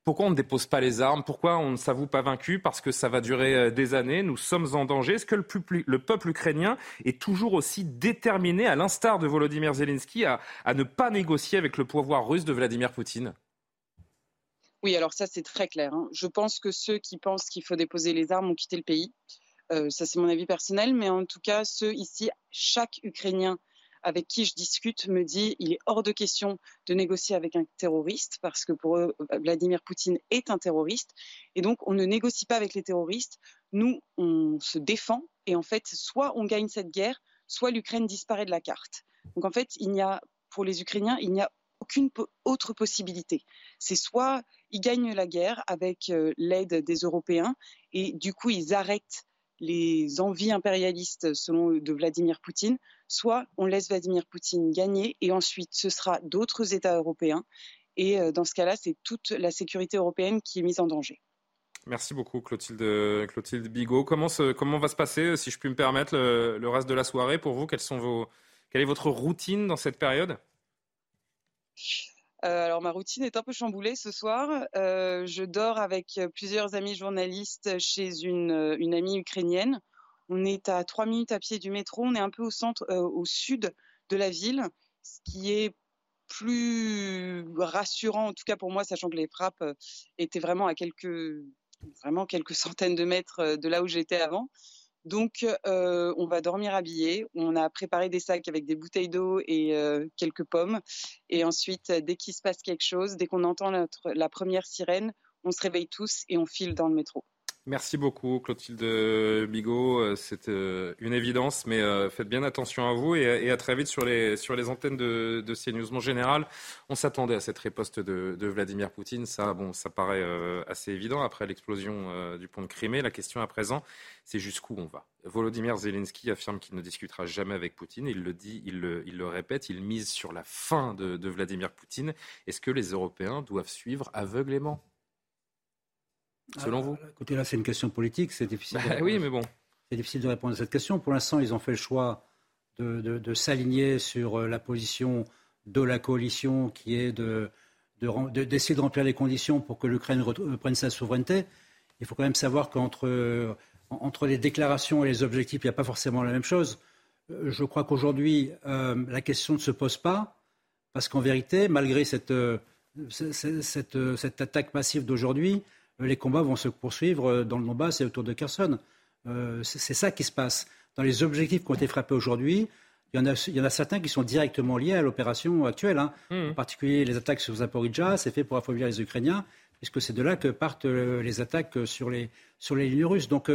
S1: pourquoi on ne dépose pas les armes? Pourquoi on ne s'avoue pas vaincu? Parce que ça va durer euh, des années. Nous sommes en danger. Est-ce que le, peuple ukrainien est toujours aussi déterminé, à l'instar de Volodymyr Zelensky, à, ne pas négocier avec le pouvoir russe de Vladimir Poutine?
S12: Oui, alors ça c'est très clair. Hein. Je pense que ceux qui pensent qu'il faut déposer les armes ont quitté le pays. Euh, ça c'est mon avis personnel, mais en tout cas ceux ici, chaque Ukrainien avec qui je discute me dit il est hors de question de négocier avec un terroriste parce que pour eux, Vladimir Poutine est un terroriste. Et donc, on ne négocie pas avec les terroristes. Nous, on se défend. Et en fait, soit on gagne cette guerre, soit l'Ukraine disparaît de la carte. Donc, en fait, il n'y a, pour les Ukrainiens, il n'y a aucune autre possibilité. C'est soit ils gagnent la guerre avec euh, l'aide des Européens et du coup ils arrêtent les envies impérialistes selon de Vladimir Poutine, soit on laisse Vladimir Poutine gagner et ensuite ce sera d'autres États européens. Et euh, dans ce cas-là, c'est toute la sécurité européenne qui est mise en danger.
S1: Merci beaucoup Clotilde, Clotilde Bigot. Comment, comment va se passer, si je puis me permettre, le, reste de la soirée pour vous? Quelles sont vos, Quelle est votre routine dans cette période?
S12: Euh, alors ma routine est un peu chamboulée ce soir. Euh, je dors avec plusieurs amis journalistes chez une, une, amie ukrainienne. On est à trois minutes à pied du métro. On est un peu au centre, euh, au sud de la ville, ce qui est plus rassurant, en tout cas pour moi, sachant que les frappes étaient vraiment à quelques, vraiment quelques centaines de mètres de là où j'étais avant. Donc, euh, on va dormir habillé. On a préparé des sacs avec des bouteilles d'eau et euh, quelques pommes. Et ensuite, dès qu'il se passe quelque chose, dès qu'on entend la première sirène, on se réveille tous et on file dans le métro.
S1: Merci beaucoup Clotilde Bigot. Euh, c'est euh, une évidence, mais euh, faites bien attention à vous et, à très vite sur les, sur les antennes de, de CNews. Mon général, on s'attendait à cette riposte de, Vladimir Poutine. Ça, bon, ça paraît assez évident après l'explosion du pont de Crimée. La question à présent, c'est jusqu'où on va? Volodymyr Zelensky affirme qu'il ne discutera jamais avec Poutine. Il le dit, il le, répète, il mise sur la fin de, de Vladimir Poutine. Est-ce que les Européens doivent suivre aveuglément? Selon vous
S6: ah, Écoutez, là, c'est une question politique, c'est difficile.
S1: Bah oui, mais bon.
S6: C'est difficile de répondre à cette question. Pour l'instant, ils ont fait le choix de, s'aligner sur euh, la position de la coalition qui est de, d'essayer de, remplir les conditions pour que l'Ukraine reprenne sa souveraineté. Il faut quand même savoir qu'entre euh, entre les déclarations et les objectifs, il n'y a pas forcément la même chose. Euh, je crois qu'aujourd'hui, la question ne se pose pas, parce qu'en vérité, malgré cette, cette, cette attaque massive d'aujourd'hui, les combats vont se poursuivre euh, dans le Donbass et autour de Kherson. Euh, c'est ça qui se passe. Dans les objectifs qui ont été frappés aujourd'hui, il y, en a, certains qui sont directement liés à l'opération actuelle. Hein. Mmh. En particulier, les attaques sur Zaporizhzhia, c'est fait pour affaiblir les Ukrainiens, puisque c'est de là que partent euh, les attaques sur les, sur les lignes russes. Donc,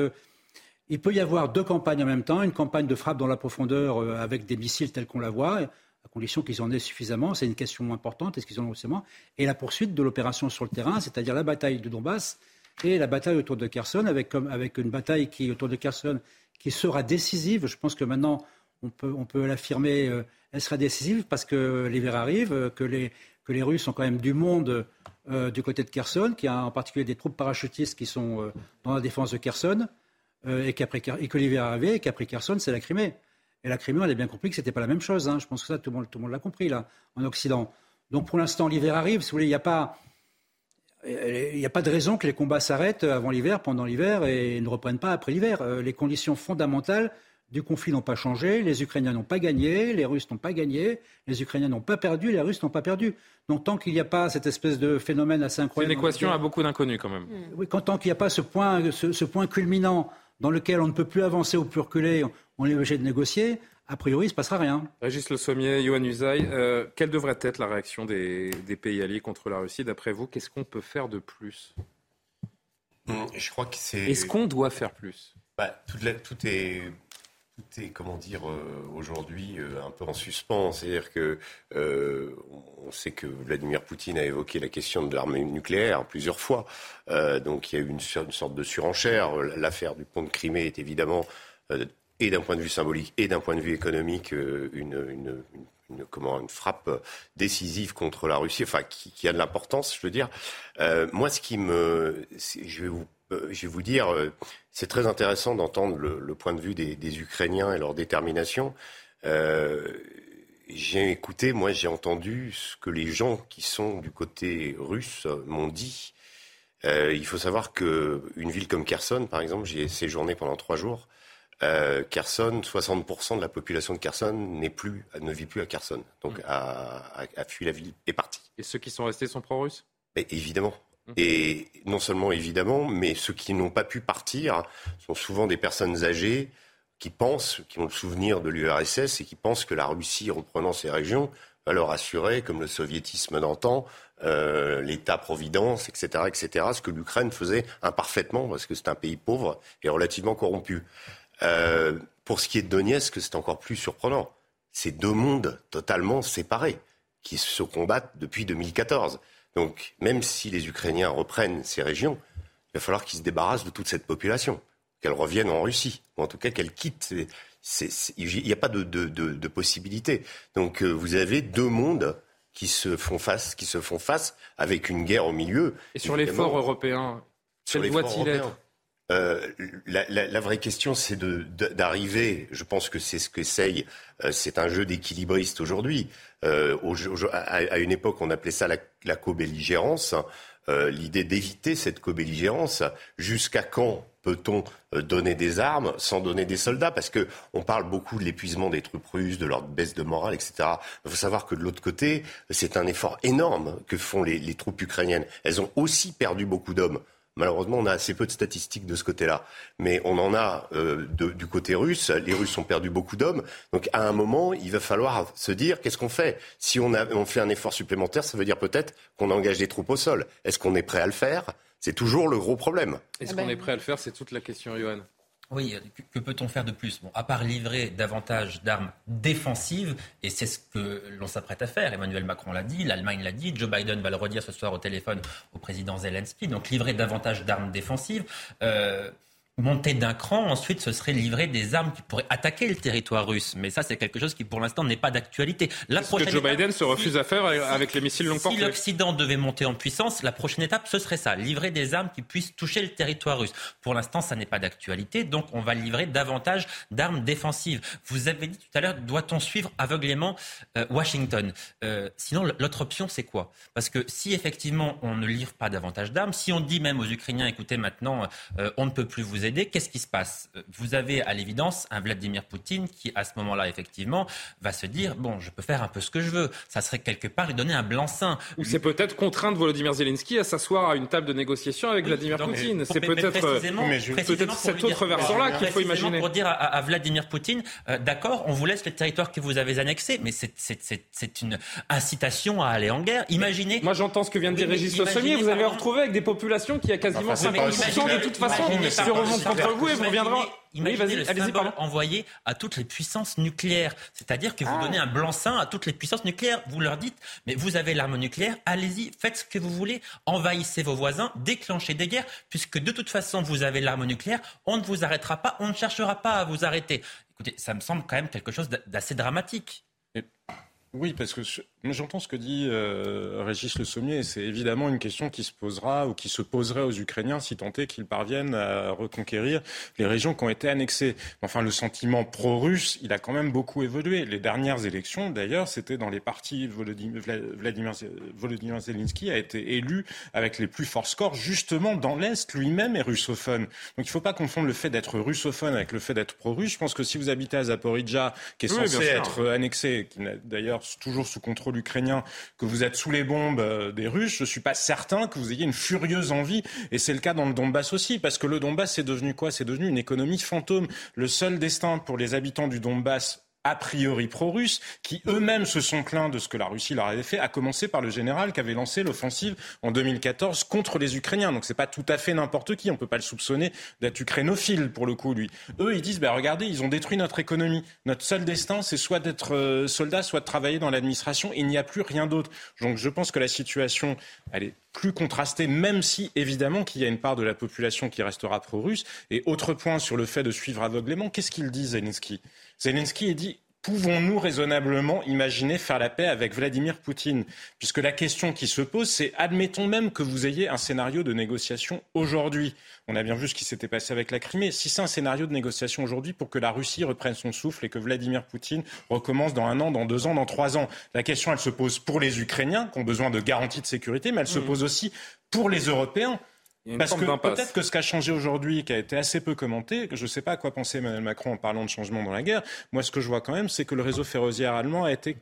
S6: il peut y avoir deux campagnes en même temps, une campagne de frappe dans la profondeur avec des missiles tels qu'on la voit, à condition qu'ils en aient suffisamment. C'est une question importante. Est-ce qu'ils en ont suffisamment Et la poursuite de l'opération sur le terrain, c'est-à-dire la bataille de Donbass et la bataille autour de Kherson, avec, une bataille qui autour de Kherson qui sera décisive. Je pense que maintenant, on peut, l'affirmer, euh, elle sera décisive parce que l'hiver arrive, que les, que les Russes ont quand même du monde euh, du côté de Kherson, qu'il y a en particulier des troupes parachutistes qui sont euh, dans la défense de Kherson, et, et, que l'hiver arrive et qu'après Kherson, c'est la Crimée. Et la Crimée, on a bien compris que ce n'était pas la même chose. Hein. Je pense que ça, tout le monde, tout le monde l'a compris, là, en Occident. Donc pour l'instant, l'hiver arrive. Si vous voulez, il n'y a pas. Il n'y a pas de raison que les combats s'arrêtent avant l'hiver, pendant l'hiver, et ne reprennent pas après l'hiver. Euh, les conditions fondamentales du conflit n'ont pas changé, les Ukrainiens n'ont pas gagné, les Russes n'ont pas gagné, les Ukrainiens n'ont pas perdu, les Russes n'ont pas perdu. Donc tant qu'il n'y a pas cette espèce de phénomène assez incroyable...
S1: C'est une équation à beaucoup d'inconnus quand même.
S6: Oui, tant qu'il n'y a pas ce point, ce, point culminant dans lequel on ne peut plus avancer ou plus reculer, on est obligé de négocier, a priori, il ne se passera rien.
S1: Régis Le Sommier, Johan Usaï, euh, quelle devrait être la réaction des, pays alliés contre la Russie D'après vous, qu'est-ce qu'on peut faire de plus
S7: hum, Je crois que c'est.
S1: Est-ce qu'on doit faire plus?
S7: Bah, tout, est tout est, comment dire, euh, aujourd'hui euh, un peu en suspens. C'est-à-dire que on sait que Vladimir Poutine a évoqué la question de l'armée nucléaire plusieurs fois. donc il y a eu une, sorte de surenchère. L'affaire du pont de Crimée est évidemment et d'un point de vue symbolique et d'un point de vue économique euh, une, comment, une frappe décisive contre la Russie, enfin qui, qui a de l'importance, je veux dire. Euh, moi, ce qui me, je vais vous, euh, dire, euh, c'est très intéressant d'entendre le, le, point de vue des, des, Ukrainiens et leur détermination. Euh, j'ai écouté, moi, j'ai entendu ce que les gens qui sont du côté russe m'ont dit. Euh, il faut savoir que une ville comme Kherson, par exemple, j'y ai séjourné pendant trois jours. Euh, Kherson, 60% de la population de Kherson plus, ne vit plus à Kherson, donc mm. a, fui la ville, est parti.
S1: Et ceux qui sont restés sont pro-russes?
S7: Évidemment. Mmh. Et non seulement évidemment, mais ceux qui n'ont pas pu partir sont souvent des personnes âgées qui pensent, qui ont le souvenir de l'URSS et qui pensent que la Russie, reprenant ces régions, va leur assurer, comme le soviétisme d'antan, euh, l'État-providence, etc., etc., ce que l'Ukraine faisait imparfaitement, parce que c'est un pays pauvre et relativement corrompu. Euh, pour ce qui est de Donetsk, c'est encore plus surprenant. C'est deux mondes totalement séparés qui se combattent depuis 2014. Donc, même si les Ukrainiens reprennent ces régions, il va falloir qu'ils se débarrassent de toute cette population, qu'elle revienne en Russie, ou en tout cas qu'elle quitte. il n'y a pas de, de, possibilité. Donc, euh, vous avez deux mondes qui se font face, qui se font face avec une guerre au milieu.
S1: Et sur l'effort européen, quel doit-il être
S7: euh, la, vraie question, c'est d'arriver, je pense que c'est ce qu'essaye, euh, c'est un jeu d'équilibriste aujourd'hui. Euh, à, une époque, on appelait ça la, la co-belligérance. L'idée d'éviter cette co-belligérance. Jusqu'à quand peut-on donner des armes sans donner des soldats? Parce que on parle beaucoup de l'épuisement des troupes russes, de leur baisse de morale, etc. Il faut savoir que de l'autre côté, c'est un effort énorme que font les troupes ukrainiennes. Elles ont aussi perdu beaucoup d'hommes. Malheureusement, on a assez peu de statistiques de ce côté-là. Mais on en a euh, du côté russe. Les Russes ont perdu beaucoup d'hommes. Donc, à un moment, il va falloir se dire qu'est-ce qu'on fait? Si on, on fait un effort supplémentaire, ça veut dire peut-être qu'on engage des troupes au sol. Est-ce qu'on est prêt à le faire? C'est toujours le gros problème.
S1: Est-ce qu'on est prêt à le faire? C'est toute la question, Johan.
S10: Oui, que, peut-on faire de plus? Bon, À part livrer davantage d'armes défensives, et c'est ce que l'on s'apprête à faire. Emmanuel Macron l'a dit, l'Allemagne l'a dit, Joe Biden va le redire ce soir au téléphone au président Zelensky. Donc livrer davantage d'armes défensives. Euh, monter d'un cran, ensuite ce serait livrer des armes qui pourraient attaquer le territoire russe. Mais ça, c'est quelque chose qui pour l'instant n'est pas d'actualité.
S1: La ce que Joe Biden se refuse à faire avec les missiles longue portée.
S10: Si l'Occident devait monter en puissance, la prochaine étape, ce serait ça, livrer des armes qui puissent toucher le territoire russe. Pour l'instant, ça n'est pas d'actualité, donc on va livrer davantage d'armes défensives. Vous avez dit tout à l'heure, doit-on suivre aveuglément euh, Washington? Euh, Sinon, l'autre option, c'est quoi? Parce que si effectivement on ne livre pas davantage d'armes, si on dit même aux Ukrainiens, écoutez, maintenant, euh, on ne peut plus vous aider, qu'est-ce qui se passe? Vous avez à l'évidence un Vladimir Poutine qui, à ce moment-là, effectivement, va se dire bon, je peux faire un peu ce que je veux. Ça serait quelque part lui donner un blanc-seing.
S1: Ou c'est peut-être contraindre Volodymyr Zelensky à s'asseoir à une table de négociation avec Vladimir Poutine. C'est peut-être peut cet autre versant-là qu'il faut imaginer.
S10: Pour dire à, Vladimir Poutine, euh, d'accord, on vous laisse les territoires que vous avez annexés, mais c'est une incitation à aller en guerre. Imaginez.
S1: Moi, j'entends ce que vient de dire Régis Le Sommier. Vous avez retrouvé avec des populations qui a quasiment 50% de toute façon contre vous et vous reviendrez.
S10: Imaginez le symbole envoyé à toutes les puissances nucléaires. C'est-à-dire que vous ah. donnez un blanc-seing à toutes les puissances nucléaires. Vous leur dites, mais vous avez l'arme nucléaire, allez-y, faites ce que vous voulez, envahissez vos voisins, déclenchez des guerres, puisque de toute façon, vous avez l'arme nucléaire, on ne vous arrêtera pas, on ne cherchera pas à vous arrêter. Écoutez, ça me semble quand même quelque chose d'assez dramatique.
S8: Oui, parce que j'entends ce que dit euh, Régis Le Sommier. C'est évidemment une question qui se posera ou qui se poserait aux Ukrainiens si tant est qu'ils parviennent à reconquérir les régions qui ont été annexées. Enfin, le sentiment pro-russe, il a quand même beaucoup évolué. Les dernières élections, d'ailleurs, c'était dans les partis. Volodymyr, Volodymyr Zelensky a été élu avec les plus forts scores, justement dans l'Est. Lui-même est russophone. Donc il ne faut pas confondre le fait d'être russophone avec le fait d'être pro-russe. Je pense que si vous habitez à Zaporizhia, qui est censé être annexé, qui n'a d'ailleurs toujours sous contrôle ukrainien, que vous êtes sous les bombes euh, des Russes, je ne suis pas certain que vous ayez une furieuse envie. Et c'est le cas dans le Donbass aussi, parce que le Donbass, c'est devenu quoi? C'est devenu une économie fantôme. Le seul destin pour les habitants du Donbass a priori pro-russes, qui eux-mêmes se sont plaints de ce que la Russie leur avait fait, à commencer par le général qui avait lancé l'offensive en 2014 contre les Ukrainiens. Donc c'est pas tout à fait n'importe qui, on peut pas le soupçonner d'être ukrainophile pour le coup, lui. Eux, ils disent, bah, regardez, ils ont détruit notre économie. Notre seul destin, c'est soit d'être euh, soldat, soit de travailler dans l'administration, il n'y a plus rien d'autre. Donc je pense que la situation, elle est plus contrastée, même si évidemment qu'il y a une part de la population qui restera pro-russe. Et autre point sur le fait de suivre aveuglément, qu'est-ce qu'il dit Zelensky? Zelensky dit Pouvons-nous raisonnablement imaginer faire la paix avec Vladimir Poutine? Puisque la question qui se pose, c'est admettons même que vous ayez un scénario de négociation aujourd'hui. On a bien vu ce qui s'était passé avec la Crimée. Si c'est un scénario de négociation aujourd'hui pour que la Russie reprenne son souffle et que Vladimir Poutine recommence dans un an, dans deux ans, dans trois ans, la question, elle se pose pour les Ukrainiens qui ont besoin de garanties de sécurité, mais elle se mmh. pose aussi pour les Européens parce que peut-être que ce qui a changé aujourd'hui, qui a été assez peu commenté, je ne sais pas à quoi penser Emmanuel Macron en parlant de changement dans la guerre, moi ce que je vois quand même, c'est que le réseau ferroviaire allemand a été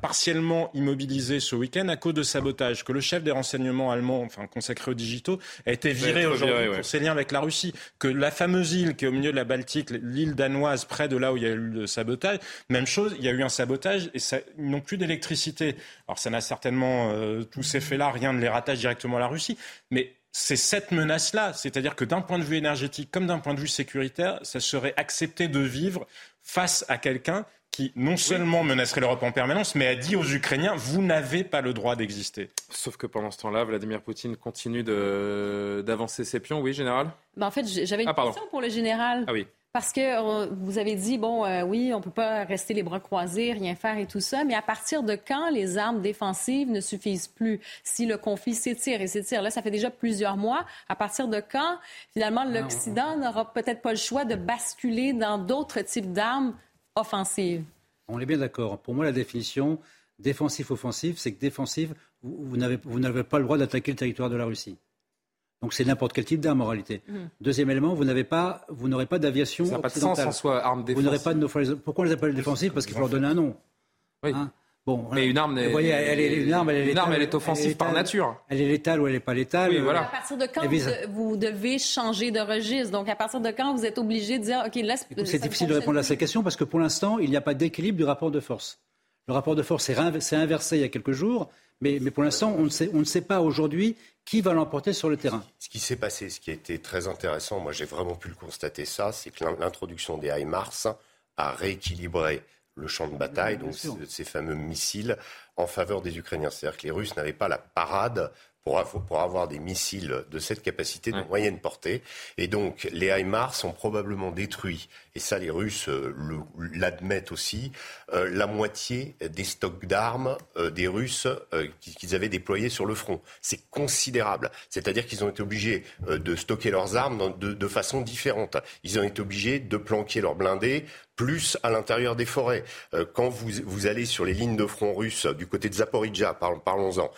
S8: partiellement immobilisé ce week-end à cause de sabotage, que le chef des renseignements allemands, enfin consacré aux digitaux, a été viré aujourd'hui pour ses liens avec la Russie, que la fameuse île qui est au milieu de la Baltique, l'île danoise, près de là où il y a eu le sabotage, même chose, il y a eu un sabotage et ça, ils n'ont plus d'électricité. Alors ça n'a certainement, euh, tous ces faits-là, rien ne les rattache directement à la Russie, mais c'est cette menace-là, c'est-à-dire que d'un point de vue énergétique comme d'un point de vue sécuritaire, ça serait accepté de vivre face à quelqu'un qui non seulement menacerait l'Europe en permanence, mais a dit aux Ukrainiens, vous n'avez pas le droit d'exister.
S1: Sauf que pendant ce temps-là, Vladimir Poutine continue d'avancer ses pions. Oui, général?
S11: Ben, En fait, j'avais une ah, question pour le général.
S1: Ah oui.
S11: Parce que vous avez dit, bon, euh, oui, on ne peut pas rester les bras croisés, rien faire et tout ça, mais à partir de quand les armes défensives ne suffisent plus? Si le conflit s'étire et s'étire, là, ça fait déjà plusieurs mois, à partir de quand, finalement, l'Occident n'aura peut-être pas le choix de basculer dans d'autres types d'armes offensive.
S6: On est bien d'accord. Pour moi, la définition défensif-offensif, c'est que défensive, vous, vous n'avez pas le droit d'attaquer le territoire de la Russie. Donc c'est n'importe quel type d'arme en réalité. Mmh. Deuxième élément, vous n'avez pas, vous n'aurez pas d'aviation occidentale. Ça n'a pas de sens en
S1: soi, arme défensive. Vous n'aurez
S6: pas de Pourquoi on les appelle défensives Parce qu'il faut leur donner un nom.
S1: Oui. Hein? Mais une arme,
S6: vous voyez, elle est, une arme, elle est,
S1: une arme, elle est offensive par nature.
S6: Elle est létale ou elle n'est pas létale.
S1: Oui, voilà.
S11: À partir de quand vous, devez changer de registre? Donc, à partir de quand vous êtes obligé de dire, OK, laisse.
S6: C'est difficile de répondre à cette question parce que pour l'instant, il n'y a pas d'équilibre du rapport de force. Le rapport de force s'est inversé il y a quelques jours, mais, mais pour l'instant, on, on ne sait pas aujourd'hui qui va l'emporter sur le terrain
S7: Ce qui s'est passé, ce qui a été très intéressant, moi j'ai vraiment pu le constater ça, c'est que l'introduction des HIMARS a rééquilibré le champ de bataille, donc ces fameux missiles, en faveur des Ukrainiens. C'est-à-dire que les Russes n'avaient pas la parade pour, pour, avoir des missiles de cette capacité de moyenne portée. Et donc, les HIMARS sont probablement détruits, et ça les Russes euh, l'admettent aussi, euh, la moitié des stocks d'armes euh, des Russes qu'ils avaient déployés sur le front. C'est considérable. C'est-à-dire qu'ils ont été obligés de stocker leurs armes de, façon différente. Ils ont été obligés de planquer leurs blindés plus à l'intérieur des forêts. quand vous, vous, allez sur les lignes de front russes du côté de Zaporizhia, parlons-en,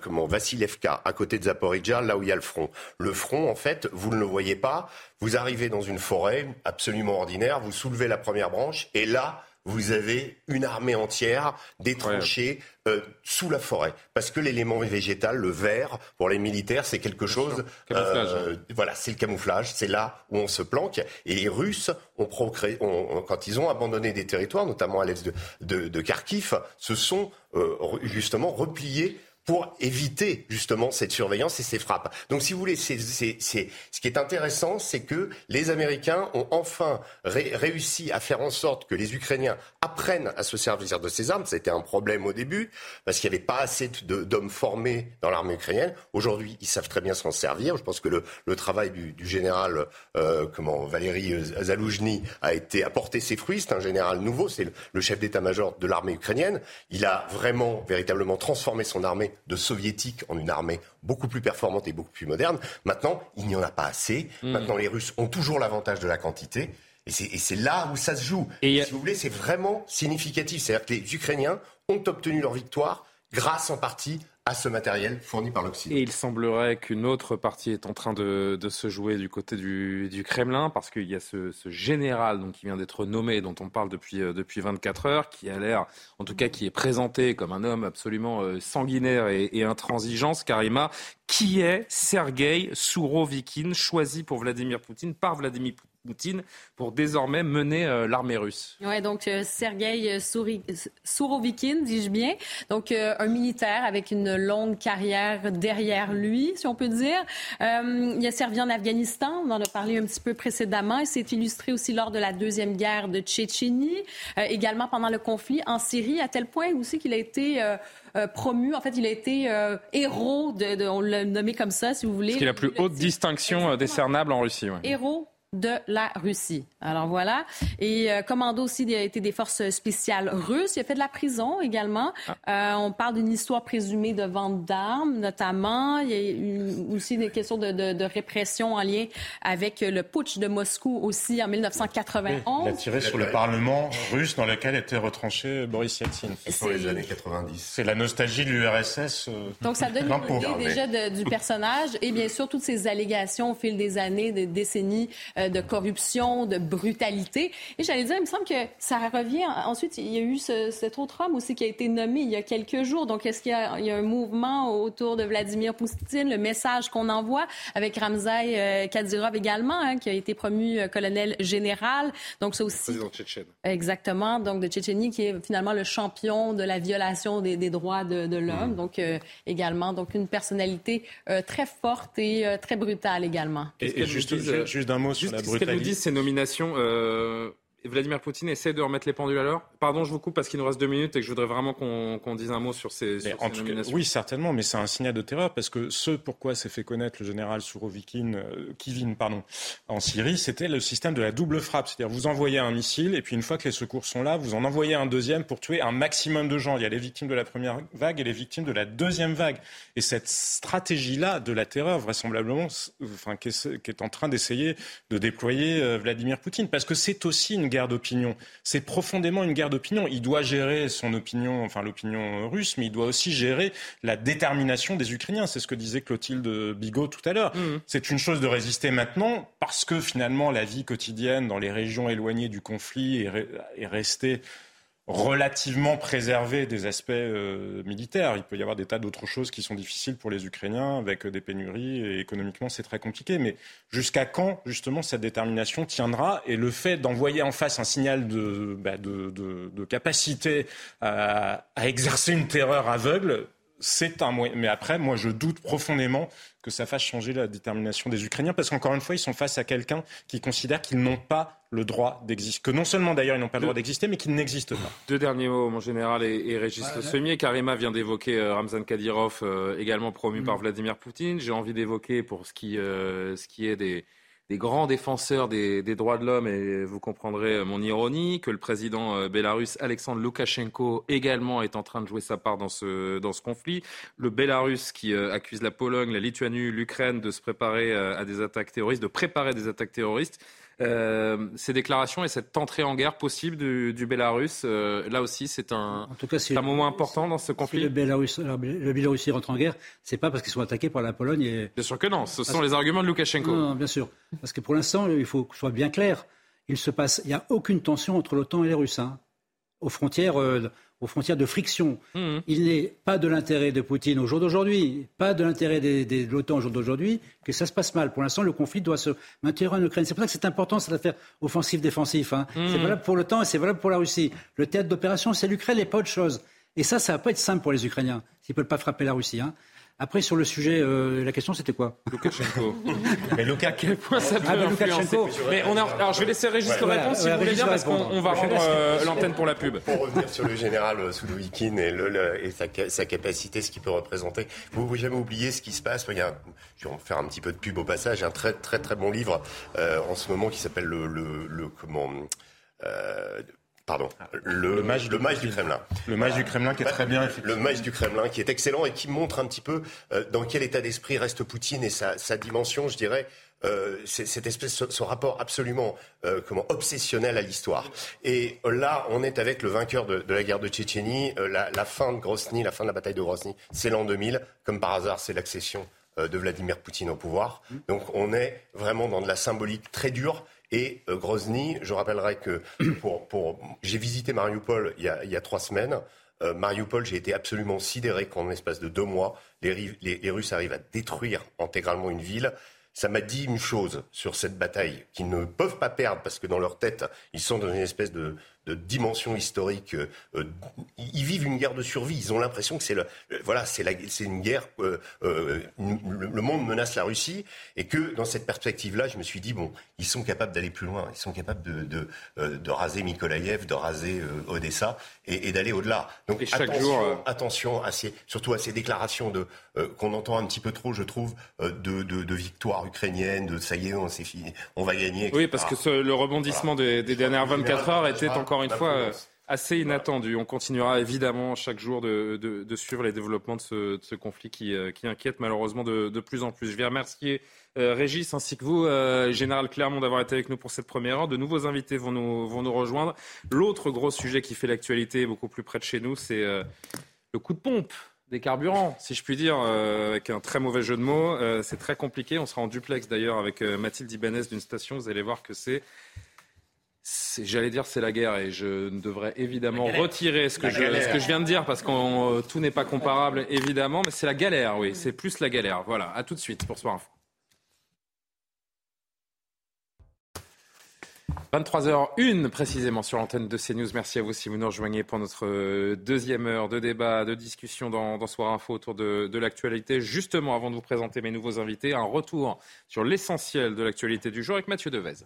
S7: comment Vassilevka, à côté de Zaporizhia, là où il y a le front. Le front, en fait, vous ne le voyez pas. Vous arrivez dans une forêt absolument ordinaire, vous soulevez la première branche, et là, vous avez une armée entière des tranchées euh, sous la forêt. Parce que l'élément végétal, le vert, pour les militaires, c'est quelque chose. Euh, voilà, c'est le camouflage. C'est là où on se planque. Et les Russes ont procréé, quand ils ont abandonné des territoires, notamment à l'est de, de, Kharkiv, se sont euh, justement repliés pour éviter justement cette surveillance et ces frappes. Donc si vous voulez, ce qui est intéressant, c'est que les Américains ont enfin réussi à faire en sorte que les Ukrainiens apprennent à se servir de ces armes. C'était un problème au début, parce qu'il n'y avait pas assez d'hommes formés dans l'armée ukrainienne. Aujourd'hui, ils savent très bien s'en servir. Je pense que le, travail du, général euh, comment, Valéry Zaloujny a été apporté ses fruits. C'est un général nouveau, c'est le chef d'état-major de l'armée ukrainienne. Il a vraiment, véritablement transformé son armée de soviétique en une armée beaucoup plus performante et beaucoup plus moderne. Maintenant, il n'y en a pas assez. Hmm. Maintenant, les Russes ont toujours l'avantage de la quantité. Et c'est là où ça se joue. Et si vous voulez, c'est vraiment significatif. C'est-à-dire que les Ukrainiens ont obtenu leur victoire grâce en partie à ce matériel fourni par l'Occident.
S1: Et il semblerait qu'une autre partie est en train de, se jouer du côté du, Kremlin, parce qu'il y a ce, général donc, qui vient d'être nommé, dont on parle depuis, euh, depuis 24 heures, qui a l'air, en tout cas qui est présenté comme un homme absolument euh, sanguinaire et, et intransigeant, Karima, qui est Sergei Sourovikin, choisi pour Vladimir Poutine par Vladimir Poutine? Poutine pour désormais mener euh, l'armée russe.
S11: Oui, donc euh, Sergei Sourovikin, dis-je bien, donc euh, un militaire avec une longue carrière derrière lui, si on peut dire. il a servi en Afghanistan, on en a parlé un petit peu précédemment, il s'est illustré aussi lors de la deuxième guerre de Tchétchénie, également pendant le conflit en Syrie, à tel point aussi qu'il a été promu. En fait, il a été héros, de, on l'a nommé comme ça, si vous voulez.
S1: C'est la plus haute distinction décernable en Russie.
S11: Héros de la Russie. Alors voilà. Et euh, commando aussi a été des forces spéciales russes. Il a fait de la prison également. Ah. Euh, on parle d'une histoire présumée de vente d'armes, notamment. Il y a eu aussi des questions de, de, de, répression en lien avec le putsch de Moscou aussi en 1991.
S8: il a tiré sur le Parlement russe dans lequel était retranché Boris Yeltsin.
S7: C'est les années 90.
S8: C'est la nostalgie de l'URSS. Euh,
S11: Donc ça donne une idée déjà du personnage et bien sûr toutes ces allégations au fil des années, des décennies de corruption, de brutalité. Et j'allais dire, il me semble que ça revient. Ensuite, il y a eu cet autre homme aussi qui a été nommé il y a quelques jours. Donc, est-ce qu'il y, a un mouvement autour de Vladimir Poutine, le message qu'on envoie avec Ramzai Kadyrov également, hein, qui a été promu colonel général. Donc, c'est aussi.
S1: Président tchétchène.
S11: Exactement. Donc, de Tchétchénie, qui est finalement le champion de la violation des, droits de, l'homme. Mm. Donc, également, donc une personnalité très forte et très brutale également.
S8: Et, juste, juste, d'un mot sur brutalité. Ce
S1: qu'elle nous dit, ces nominations, euh, Vladimir Poutine essaie de remettre les pendules à l'heure. Pardon, je vous coupe parce qu'il nous reste deux minutes et que je voudrais vraiment qu'on dise un mot sur ces, sur nominations.
S8: oui, certainement, mais c'est un signal de terreur parce que ce pourquoi s'est fait connaître le général Sourovikin, euh, Kivin, pardon, en Syrie, c'était le système de la double frappe. C'est-à-dire vous envoyez un missile et puis une fois que les secours sont là, vous en envoyez un deuxième pour tuer un maximum de gens. Il y a les victimes de la première vague et les victimes de la deuxième vague. Et cette stratégie-là de la terreur, vraisemblablement, enfin, qui est, en train d'essayer de déployer euh, Vladimir Poutine, parce que c'est aussi une guerre d'opinion. C'est profondément une guerre d'opinion. Il doit gérer son opinion, enfin l'opinion russe, mais il doit aussi gérer la détermination des Ukrainiens. C'est ce que disait Clotilde Bigot tout à l'heure. Mmh. C'est une chose de résister maintenant parce que finalement la vie quotidienne dans les régions éloignées du conflit est, est restée relativement préservé des aspects euh, militaires. Il peut y avoir des tas d'autres choses qui sont difficiles pour les Ukrainiens avec euh, des pénuries et économiquement c'est très compliqué. Mais jusqu'à quand justement cette détermination tiendra et le fait d'envoyer en face un signal de, bah, capacité à, exercer une terreur aveugle, c'est un moyen. Mais après, moi, je doute profondément que ça fasse changer la détermination des Ukrainiens, parce qu'encore une fois, ils sont face à quelqu'un qui considère qu'ils n'ont pas le droit d'exister, que non seulement d'ailleurs ils n'ont pas le droit d'exister, mais qu'ils n'existent pas.
S1: Deux derniers mots, mon général, et, Régis Le Semier. Karima vient d'évoquer euh, Ramzan Kadyrov, euh, également promu par mm. Vladimir Poutine. J'ai envie d'évoquer, pour ce qui, euh, ce qui est des des grands défenseurs des, droits de l'homme, et vous comprendrez mon ironie, que le président euh, bélarus Alexandre Loukachenko également est en train de jouer sa part dans ce, conflit. Le Bélarus qui euh, accuse la Pologne, la Lituanie, l'Ukraine de se préparer euh, à des attaques terroristes, de préparer des attaques terroristes. Euh, ces déclarations et cette entrée en guerre possible du, du Bélarus, euh, là aussi, c'est un, en tout cas, un moment important dans ce conflit.
S6: Si le, Bélarus, le rentre en guerre, c'est pas parce qu'ils sont attaqués par la Pologne. Et...
S1: Bien sûr que non, ce sont les arguments de Loukachenko.
S6: Non, bien sûr. Parce que pour l'instant, il faut que ce soit bien clair. Il se passe, il n'y a aucune tension entre l'OTAN et les Russes. Hein. Aux frontières, euh, aux frontières de friction. Mmh. Il n'est pas de l'intérêt de Poutine au jour d'aujourd'hui, pas de l'intérêt de l'OTAN au jour d'aujourd'hui, que ça se passe mal. Pour l'instant, le conflit doit se maintenir en Ukraine. C'est pour ça que c'est important cette affaire offensive-défensif. Hein. Mmh. C'est valable pour l'OTAN et c'est valable pour la Russie. Le théâtre d'opération, c'est l'Ukraine et pas autre chose. Et ça, ça va pas être simple pour les Ukrainiens s'ils ne peuvent pas frapper la Russie. Hein. Après, sur le sujet, euh, la question, c'était quoi?
S1: Loukachenko.
S8: mais Luka, à quel point ça peut
S1: ah, mais on a... Alors, je vais laisser Régis ouais, répondre, si vous voulez bien, parce qu'on va rendre euh, l'antenne pour la pub.
S7: Pour revenir sur le général Soulouikine et, le, et sa, sa, capacité, ce qu'il peut représenter, vous ne pouvez jamais oublier ce qui se passe? Il y a, je vais faire un petit peu de pub au passage, un très très très bon livre euh, en ce moment qui s'appelle le, le, le, comment... Euh, pardon, ah, le, mage, du Kremlin.
S8: Le mage du Kremlin qui est très bien.
S7: Le mage du Kremlin qui est excellent et qui montre un petit peu euh, dans quel état d'esprit reste Poutine et sa, dimension, je dirais, euh, cette espèce, ce, rapport absolument euh, comment obsessionnel à l'histoire. Et là, on est avec le vainqueur de, la guerre de Tchétchénie, la, fin de Grozny, la fin de la bataille de Grozny, c'est l'an 2000. Comme par hasard, c'est l'accession de Vladimir Poutine au pouvoir. Mmh. Donc on est vraiment dans de la symbolique très dure et euh, Grozny, je rappellerai que pour, j'ai visité Mariupol il y a, il y a trois semaines. Euh, Mariupol, j'ai été absolument sidéré qu'en l'espace de deux mois, les, les, Russes arrivent à détruire intégralement une ville. Ça m'a dit une chose sur cette bataille qu'ils ne peuvent pas perdre parce que dans leur tête, ils sont dans une espèce de, de dimension historique. Euh, euh, ils vivent une guerre de survie. Ils ont l'impression que c'est le, euh, voilà, c'est c'est une guerre. le, monde menace la Russie et que dans cette perspective-là, je me suis dit bon, ils sont capables d'aller plus loin. Ils sont capables de de, de raser Mykolaïev, de raser Odessa et, d'aller au-delà. Donc attention, jour, attention à ces, surtout à ces déclarations de qu'on entend un petit peu trop, je trouve, de, de, de victoire ukrainienne, de ça y est, on s'est fini, on va gagner.
S1: Oui, parce que le rebondissement des, des, dernières 24 heures était encore encore une fois euh, assez inattendu. On continuera évidemment chaque jour de, suivre les développements de ce, conflit euh, qui, inquiète malheureusement de, plus en plus. Je vais remercier euh, Régis ainsi que vous, Général Clermont, d'avoir été avec nous pour cette première heure. De nouveaux invités vont nous, vont nous rejoindre. L'autre gros sujet qui fait l'actualité beaucoup plus près de chez nous, c'est le coup de pompe des carburants, si je puis dire, avec un très mauvais jeu de mots. C'est très compliqué. On sera en duplex d'ailleurs avec Mathilde Ibanez d'une station. Vous allez voir que c'est J'allais dire c'est la guerre et je devrais évidemment retirer ce que, je, ce que, je, viens de dire parce que tout n'est pas comparable évidemment, mais c'est la galère, oui, c'est plus la galère. Voilà, à tout de suite pour Soir Info. 23h01 précisément sur l'antenne de CNews. Merci à vous si vous nous rejoignez pour notre euh, deuxième heure de débat, de discussion dans, dans Soir Info autour de, de l'actualité. Justement, avant de vous présenter mes nouveaux invités, un retour sur l'essentiel de l'actualité du jour avec Mathieu Devez.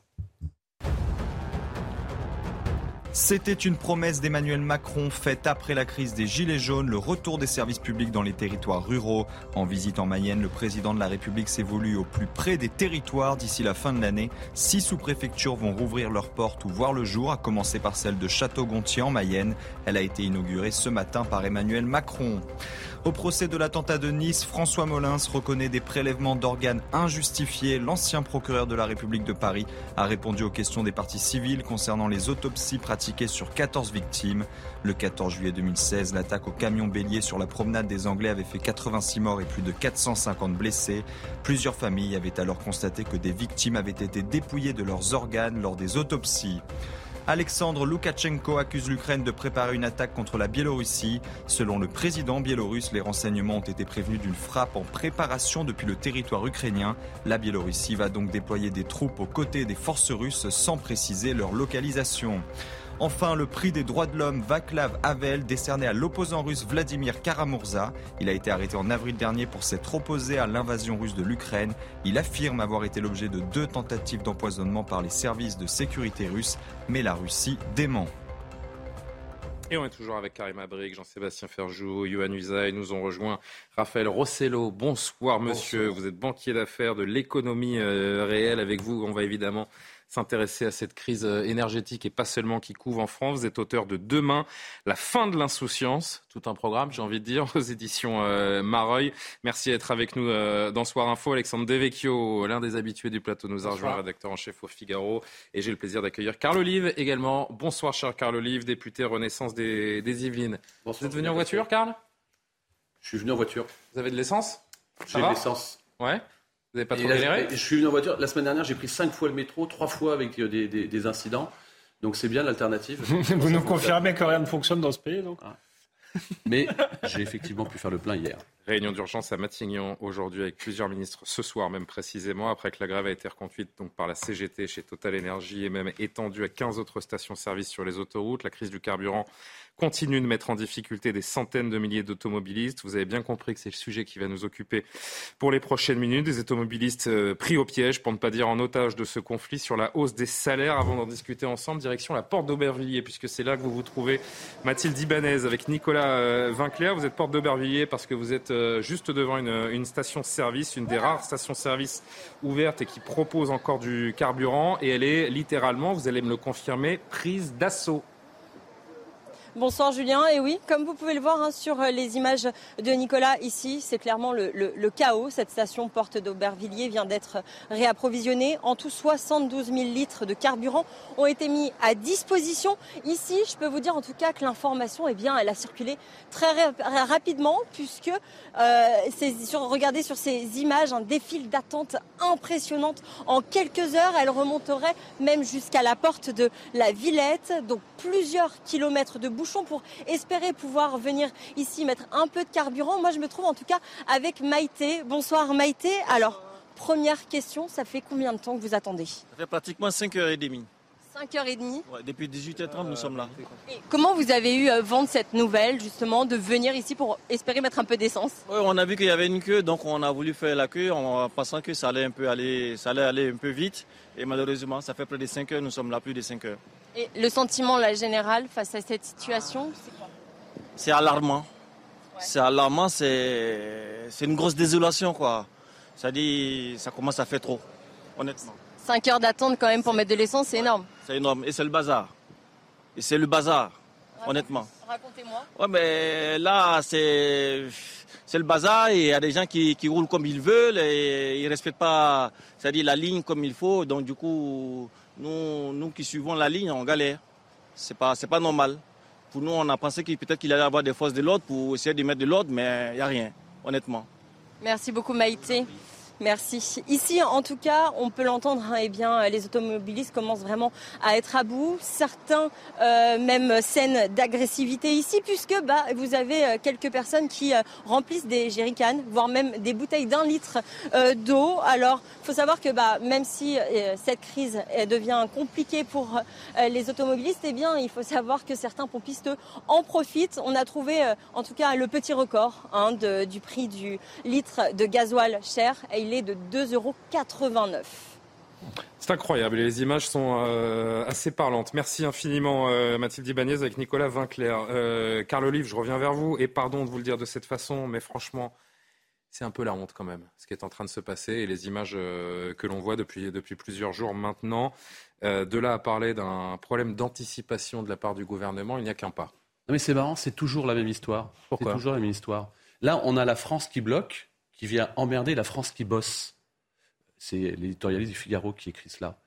S2: C'était une promesse d'Emmanuel Macron faite après la crise des Gilets jaunes, le retour des services publics dans les territoires ruraux. En visite en Mayenne, le président de la République voulu au plus près des territoires d'ici la fin de l'année. Six sous-préfectures vont rouvrir leurs portes ou voir le jour, à commencer par celle de Château-Gontier en Mayenne. Elle a été inaugurée ce matin par Emmanuel Macron. Au procès de l'attentat de Nice, François Molins reconnaît des prélèvements d'organes injustifiés. L'ancien procureur de la République de Paris a répondu aux questions des parties civiles concernant les autopsies pratiquées sur 14 victimes. Le 14 juillet 2016, l'attaque au camion bélier sur la promenade des Anglais avait fait 86 morts et plus de 450 blessés. Plusieurs familles avaient alors constaté que des victimes avaient été dépouillées de leurs organes lors des autopsies. Alexandre Loukachenko accuse l'Ukraine de préparer une attaque contre la Biélorussie. Selon le président biélorusse, les renseignements ont été prévenus d'une frappe en préparation depuis le territoire ukrainien. La Biélorussie va donc déployer des troupes aux côtés des forces russes sans préciser leur localisation. Enfin, le prix des droits de l'homme Vaclav Havel, décerné à l'opposant russe Vladimir Karamurza. Il a été arrêté en avril dernier pour s'être opposé à l'invasion russe de l'Ukraine. Il affirme avoir été l'objet de deux tentatives d'empoisonnement par les services de sécurité russes, mais la Russie dément.
S1: Et on est toujours avec Karim Abrik, Jean-Sébastien Ferjou, Yohann Usaï. Nous ont rejoint Raphaël Rossello. Bonsoir, monsieur. Vous êtes banquier d'affaires de l'économie euh, réelle. Avec vous, on va évidemment s'intéresser à cette crise euh, énergétique et pas seulement qui couvre en France. Vous êtes auteur de Demain, la fin de l'insouciance, tout un programme, j'ai envie de dire, aux éditions euh, Mareuil. Merci d'être avec nous euh, dans Soir Info. Alexandre Devecchio, l'un des habitués du plateau, nous a rejoint, rédacteur en chef au Figaro. Et j'ai le plaisir d'accueillir Carl Olive également. Bonsoir, cher Carl Olive, député Renaissance des, des Yvelines. Bonsoir, vous êtes venu en voiture, Carl?
S13: Je suis venu en voiture.
S1: Vous avez de l'essence?
S13: J'ai de l'essence.
S1: Ouais. Vous n'avez pas trop galéré
S13: Je suis venu en voiture. La semaine dernière, j'ai pris cinq fois le métro, trois fois avec euh, des, incidents. Donc c'est bien l'alternative.
S14: Vous nous confirmez que rien ne fonctionne dans ce pays, donc ah.
S13: Mais j'ai effectivement pu faire le plein hier.
S1: Réunion d'urgence à Matignon aujourd'hui avec plusieurs ministres ce soir même précisément après que la grève a été reconduite donc par la CGT chez Total Energy et même étendue à 15 autres stations-service sur les autoroutes. La crise du carburant continue de mettre en difficulté des centaines de milliers d'automobilistes. Vous avez bien compris que c'est le sujet qui va nous occuper pour les prochaines minutes. Des automobilistes euh, pris au piège, pour ne pas dire en otage de ce conflit, sur la hausse des salaires. Avant d'en discuter ensemble, direction la porte d'Aubervilliers, puisque c'est là que vous vous trouvez. Mathilde Ibanez avec Nicolas euh, Vinclair. Vous êtes porte d'Aubervilliers parce que vous êtes euh, juste devant une, une station-service, une des rares stations-service ouvertes et qui propose encore du carburant. Et elle est littéralement, vous allez me le confirmer, prise d'assaut.
S15: Bonsoir Julien. Et oui, comme vous pouvez le voir hein, sur euh, les images de Nicolas ici, c'est clairement le, chaos. Cette station porte d'Aubervilliers vient d'être réapprovisionnée. En tout, 72 000 litres de carburant ont été mis à disposition. Ici, je peux vous dire en tout cas que l'information, eh bien, elle a circulé très rapidement puisque euh, sur, regardez sur ces images un défile d'attente impressionnante. En quelques heures, elle remonterait même jusqu'à la porte de la Villette. Donc plusieurs kilomètres de bouche pour espérer pouvoir venir ici mettre un peu de carburant. Moi, je me trouve en tout cas avec Maïté. Bonsoir Maïté. Alors, première question, ça fait combien de temps que vous attendez? Ça
S16: fait pratiquement 5h30.
S15: 5h30
S16: ouais, Depuis 18h30, nous sommes là.
S15: comment vous avez eu vent de cette nouvelle, justement, de venir ici pour espérer mettre un peu d'essence?
S16: Ouais, On a vu qu'il y avait une queue, donc on a voulu faire la queue en pensant que ça allait, un peu aller, ça allait aller un peu vite. Et malheureusement, ça fait près de 5 heures, nous sommes là plus de 5 heures.
S15: Et le sentiment la général face à cette situation, c'est quoi?
S16: C'est alarmant. C'est alarmant, c'est une grosse désolation, quoi. Ça dit, ça commence à faire trop, honnêtement.
S15: 5 heures d'attente quand même pour mettre de l'essence, c'est énorme.
S16: C'est énorme. Et c'est le bazar. Et c'est le bazar, honnêtement.
S15: Racontez-moi.
S16: Ouais, mais là, c'est c'est le bazar et il y a des gens qui, qui, roulent comme ils veulent et ils ne respectent pas c'est-à-dire la ligne comme il faut. Donc du coup, nous, nous qui suivons la ligne, on galère. C'est pas, c'est pas normal. Pour nous, on a pensé qu'il peut-être qu'il allait y avoir des forces de l'ordre pour essayer de mettre de l'ordre, mais il n'y a rien, honnêtement.
S15: Merci beaucoup Maïté. Merci. Ici, en tout cas, on peut l'entendre, hein, eh bien, les automobilistes commencent vraiment à être à bout. Certains, euh, même scènes d'agressivité ici, puisque bah, vous avez euh, quelques personnes qui euh, remplissent des jerrycans, voire même des bouteilles d'un litre d'eau. Alors, il faut savoir que bah, même si cette crise devient compliquée pour les automobilistes, eh bien, il faut savoir que certains pompistes en profitent. On a trouvé, en tout cas, le petit record hein, du prix du litre de gasoil cher il est de 2,89 euros.
S1: C'est incroyable, les images sont euh, assez parlantes. Merci infiniment euh, Mathilde Ibanez avec Nicolas Vinclair. Euh, Carl Olive, je reviens vers vous et pardon de vous le dire de cette façon, mais franchement, c'est un peu la honte quand même, ce qui est en train de se passer et les images que l'on voit depuis, depuis plusieurs jours maintenant. de là à parler d'un problème d'anticipation de la part du gouvernement, il n'y a qu'un pas.
S13: Non mais c'est marrant, c'est toujours la même histoire.
S1: Pourquoi?
S13: C'est toujours la même histoire. Là, on a la France qui bloque qui vient emmerder la France qui bosse. C'est l'éditorialiste du Figaro qui écrit cela.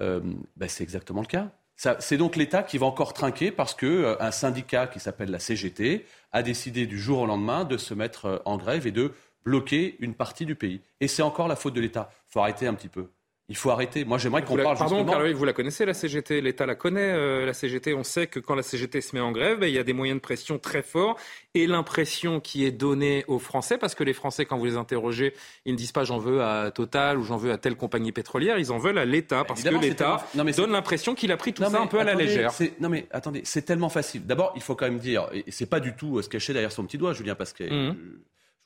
S13: Euh, ben, c'est exactement le cas. C'est donc l'État qui va encore trinquer parce qu'un euh, syndicat qui s'appelle la CGT a décidé du jour au lendemain de se mettre euh, en grève et de bloquer une partie du pays. Et c'est encore la faute de l'État. Il faut arrêter un petit peu. Il faut arrêter. Moi, j'aimerais qu'on parle
S1: Pardon,
S13: justement...
S1: vous la connaissez, la CGT L'État la connaît, euh, la CGT. On sait que quand la CGT se met en grève, ben, il y a des moyens de pression très forts. Et l'impression qui est donnée aux Français, parce que les Français, quand vous les interrogez, ils ne disent pas j'en veux à Total ou j'en veux à telle compagnie pétrolière. Ils en veulent à l'État, parce que l'État donne l'impression qu'il a pris tout ça un peu à la légère.
S13: Non mais attendez, c'est tellement facile. D'abord, il faut quand même dire, et c'est pas du tout euh, se cacher derrière son petit doigt, Julien Pasquet. Mmh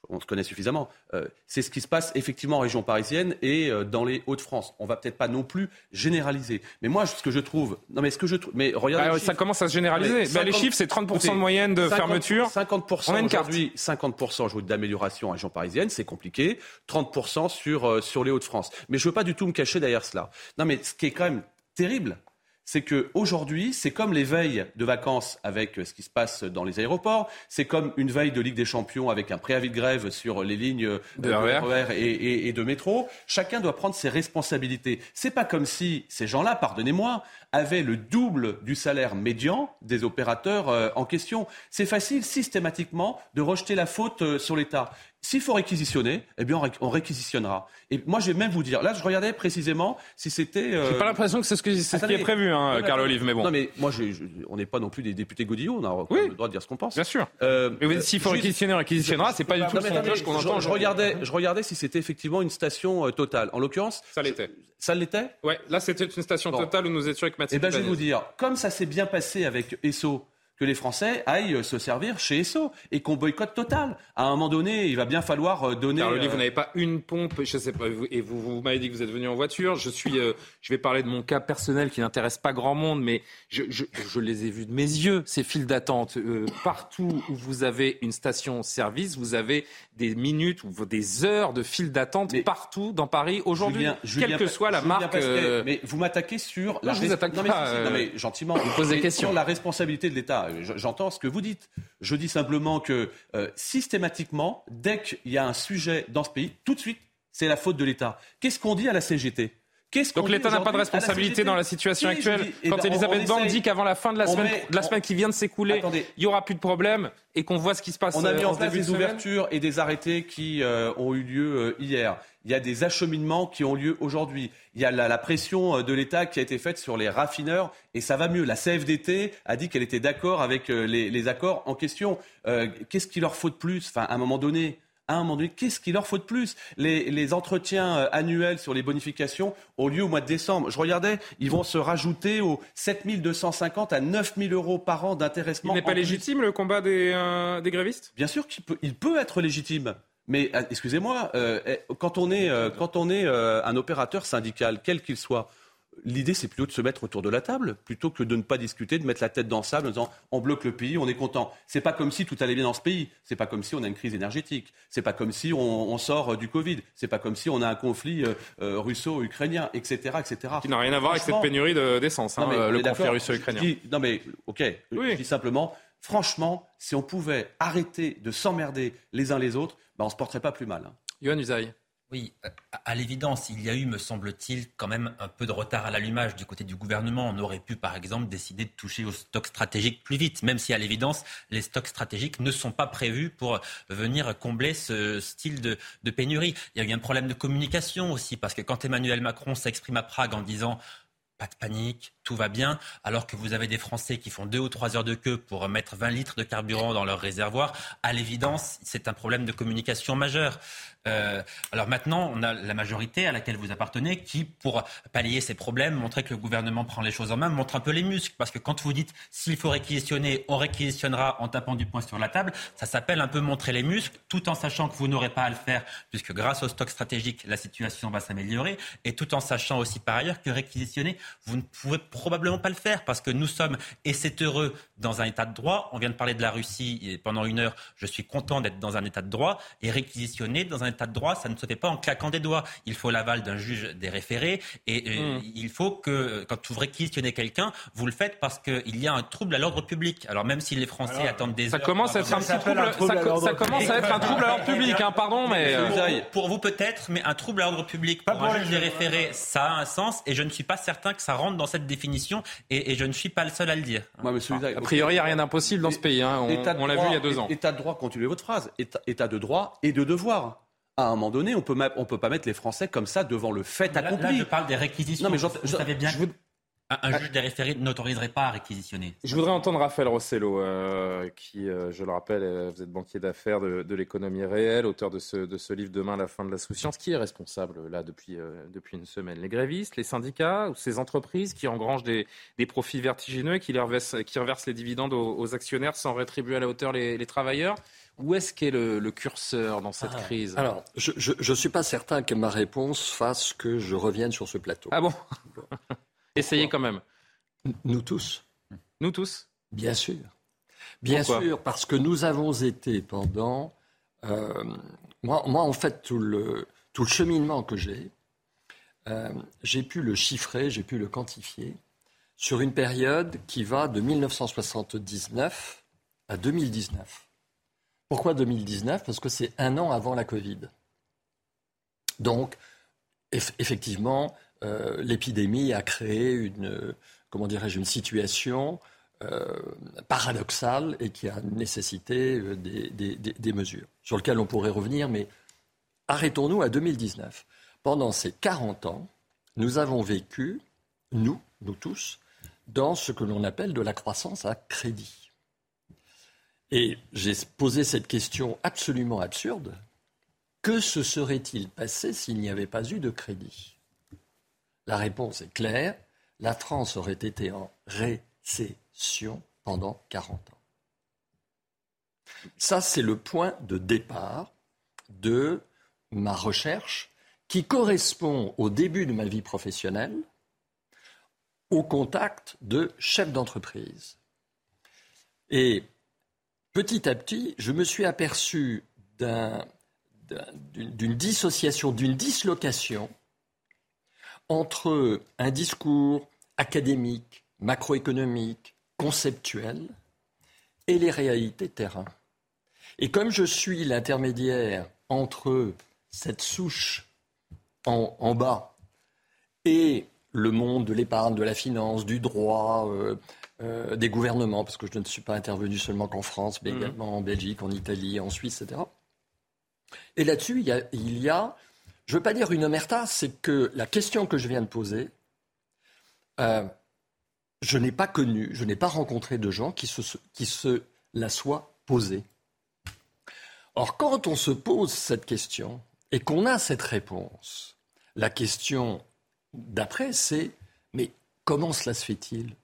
S13: on se connaît suffisamment. Euh, c'est ce qui se passe effectivement en région parisienne et euh, dans les Hauts-de-France. On va peut-être pas non plus généraliser. Mais moi, ce que je trouve, non mais ce que je trouve, mais regardez,
S1: bah, ça commence à se généraliser. Bah, les chiffres, c'est 30% de moyenne de fermeture.
S13: 50% aujourd'hui, 50% d'amélioration en région parisienne, c'est compliqué. 30% sur euh, sur les Hauts-de-France. Mais je veux pas du tout me cacher derrière cela. Non mais ce qui est quand même terrible, c'est qu'aujourd'hui, c'est comme les veilles de vacances avec ce qui se passe dans les aéroports, c'est comme une veille de Ligue des Champions avec un préavis de grève sur les lignes de RER et, et, de métro. Chacun doit prendre ses responsabilités. C'est pas comme si ces gens-là, pardonnez-moi, avaient le double du salaire médian des opérateurs euh, en question. C'est facile systématiquement de rejeter la faute euh, sur l'État. S'il faut réquisitionner, eh bien, on réquisitionnera. Et moi, je vais même vous dire, là, je regardais précisément si c'était.
S1: Euh... J'ai pas l'impression que c'est ce, qui est prévu, hein, Carl Olive, mais bon.
S13: Non, mais moi, on n'est pas non plus des députés godillons, on a le droit de dire ce qu'on pense.
S1: Bien sûr. Euh, mais s'il faut réquisitionner, on réquisitionnera, c'est pas du tout le qu'on entend.
S13: Je regardais, je regardais si c'était effectivement une station euh, totale. En l'occurrence.
S1: Ça l'était.
S13: Ça l'était?
S1: Ouais, là, c'était une station totale où nous étions avec Mathieu.
S13: Eh bien, je vais vous dire, comme ça s'est bien passé avec ESSO, que les Français aillent se servir chez Esso et qu'on boycotte total. À un moment donné, il va bien falloir euh, donner.
S1: Alors, vous n'avez pas une pompe, je sais pas, et vous, vous m'avez dit que vous êtes venu en voiture. Je suis, euh, je vais parler de mon cas personnel qui n'intéresse pas grand monde, mais je, je, je, les ai vus de mes yeux ces files d'attente. Euh, partout où vous avez une station-service, vous avez des minutes ou des heures de files d'attente partout dans Paris aujourd'hui, quelle que soit la marque.
S13: mais vous m'attaquez sur la.
S1: Non, je vous attaque pas.
S13: non, mais gentiment. Vous
S1: posez des questions.
S13: Sur la responsabilité de l'État. J'entends ce que vous dites. Je dis simplement que euh, systématiquement, dès qu'il y a un sujet dans ce pays, tout de suite, c'est la faute de l'État. Qu'est-ce qu'on dit à la CGT
S1: donc l'État n'a pas de responsabilité dans la situation actuelle. Eh Quand ben, Elisabeth Borne dit qu'avant la fin de la semaine, la semaine qui vient de s'écouler, il n'y aura plus de problème et qu'on voit ce qui se passe.
S13: On a mis euh, en place des ouvertures et des arrêtés qui euh, ont eu lieu hier. Il y a des acheminements qui ont lieu aujourd'hui. Il y a la, pression de l'État qui a été faite sur les raffineurs et ça va mieux. La CFDT a dit qu'elle était d'accord avec les, les, accords en question. Qu'est-ce qu'il leur faut de plus? Enfin, à un moment donné, à un moment donné, qu'est-ce qu'il leur faut de plus? Les, entretiens euh, annuels sur les bonifications ont lieu au mois de décembre. Je regardais, ils vont se rajouter aux 7 250 à 9 000 euros par an d'intéressement.
S1: Il n'est pas légitime le combat des, euh, des grévistes?
S13: Bien sûr qu'il peut, il peut être légitime. Mais euh, excusez-moi, eh, quand on est, quand on est un opérateur syndical, quel qu'il soit, L'idée, c'est plutôt de se mettre autour de la table, plutôt que de ne pas discuter, de mettre la tête dans le sable en disant on bloque le pays, on est content. C'est pas comme si tout allait bien dans ce pays. C'est pas comme si on a une crise énergétique. C'est pas comme si on, sort euh, du Covid. C'est pas comme si on a un conflit euh, euh, russo-ukrainien, etc., etc.
S1: Qui n'a rien à voir avec cette pénurie d'essence, hein, le conflit russo-ukrainien.
S13: Non mais ok, je dis simplement, franchement, si on pouvait arrêter de s'emmerder les uns les autres, ben, on se porterait pas plus mal. Hein.
S1: Usaï.
S10: Oui, à l'évidence, il y a eu, me semble-t-il, quand même un peu de retard à l'allumage du côté du gouvernement. On aurait pu, par exemple, décider de toucher aux stocks stratégiques plus vite, même si, à l'évidence, les stocks stratégiques ne sont pas prévus pour venir combler ce style de, pénurie. Il y a eu un problème de communication aussi, parce que quand Emmanuel Macron s'exprime à Prague en disant pas de panique, tout va bien, alors que vous avez des Français qui font deux ou trois heures de queue pour mettre 20 litres de carburant dans leur réservoir, à l'évidence, c'est un problème de communication majeur. Euh, alors maintenant, on a la majorité à laquelle vous appartenez qui, pour pallier ces problèmes, montrer que le gouvernement prend les choses en main, montre un peu les muscles. Parce que quand vous dites s'il faut réquisitionner, on réquisitionnera en tapant du poing sur la table, ça s'appelle un peu montrer les muscles, tout en sachant que vous n'aurez pas à le faire, puisque grâce au stock stratégique, la situation va s'améliorer, et tout en sachant aussi par ailleurs que réquisitionner, vous ne pouvez probablement pas le faire parce que nous sommes, et c'est heureux, dans un état de droit. On vient de parler de la Russie et pendant une heure. Je suis content d'être dans un état de droit et réquisitionner dans un état de droit, ça ne se fait pas en claquant des doigts. Il faut l'aval d'un juge des référés et hmm. il faut que quand vous réquisitionnez quelqu'un, vous le faites parce qu'il y a un trouble à l'ordre public. Alors même si les Français attendent des
S1: ça
S10: heures,
S1: commence à être un petit trouble, ça, commence à être un trouble à l'ordre public, hein, pardon, mais
S10: euh, pour, vous peut-être, mais un trouble à l'ordre public pour un juge des référés, ça a un sens et je ne suis pas certain que ça rentre dans cette définition et, je ne suis pas le seul à le dire.
S1: A priori, il n'y a rien d'impossible dans ce pays. Hein. On, l'a vu il y a deux ans.
S13: État de droit, continuez votre phrase. État, de droit et de devoir à un moment donné, on peut on peut pas mettre les Français comme ça devant le fait accompli.
S10: Là, je parle des réquisitions. Non, mais vous savez bien. Je un, juge des référés n'autoriserait pas à réquisitionner.
S1: Je voudrais entendre Raphaël Rossello, euh, qui, euh, je le rappelle, euh, vous êtes banquier d'affaires de, l'économie réelle, auteur de ce, de ce livre Demain, la fin de la souciance. Qui est responsable là depuis, depuis une semaine Les grévistes, les syndicats ou ces entreprises qui engrangent des, des profits vertigineux et qui, reversent, qui reversent les dividendes aux, actionnaires sans rétribuer à la hauteur les, les travailleurs? Où est-ce qu'est le, le, curseur dans cette ah. crise?
S17: Alors, je ne suis pas certain que ma réponse fasse que je revienne sur ce plateau.
S1: Ah bon Essayez quand même.
S17: Nous tous.
S1: Nous tous
S17: Bien sûr. Bien sûr, parce que nous avons été pendant. Euh, moi, moi, en fait, tout le, tout le cheminement que j'ai, euh, j'ai pu le chiffrer, j'ai pu le quantifier sur une période qui va de 1979 à 2019. Pourquoi 2019 Parce que c'est un an avant la Covid. Donc, effectivement, euh, l'épidémie a créé une, comment dirais-je, une situation euh, paradoxale et qui a nécessité euh, des, mesures sur lesquelles on pourrait revenir, mais arrêtons-nous à 2019. Pendant ces 40 ans, nous avons vécu, nous, nous tous, dans ce que l'on appelle de la croissance à crédit. Et j'ai posé cette question absolument absurde. Que se serait-il passé s'il n'y avait pas eu de crédit? La réponse est claire. La France aurait été en récession pendant 40 ans. Ça, c'est le point de départ de ma recherche qui correspond au début de ma vie professionnelle au contact de chefs d'entreprise. Et petit à petit, je me suis aperçu d'une dissociation, d'une dislocation entre un discours académique, macroéconomique, conceptuel, et les réalités terrain. Et comme je suis l'intermédiaire entre cette souche en, bas et le monde de l'épargne, de la finance, du droit, euh, euh, des gouvernements, parce que je ne suis pas intervenu seulement qu'en France, mais mmh. également en Belgique, en Italie, en Suisse, etc. Et là-dessus, il y a je ne veux pas dire une omerta, c'est que la question que je viens de poser, euh, je n'ai pas connu, je n'ai pas rencontré de gens qui se, la soient posée. Or, quand on se pose cette question et qu'on a cette réponse, la question d'après, c'est mais comment cela se fait-il?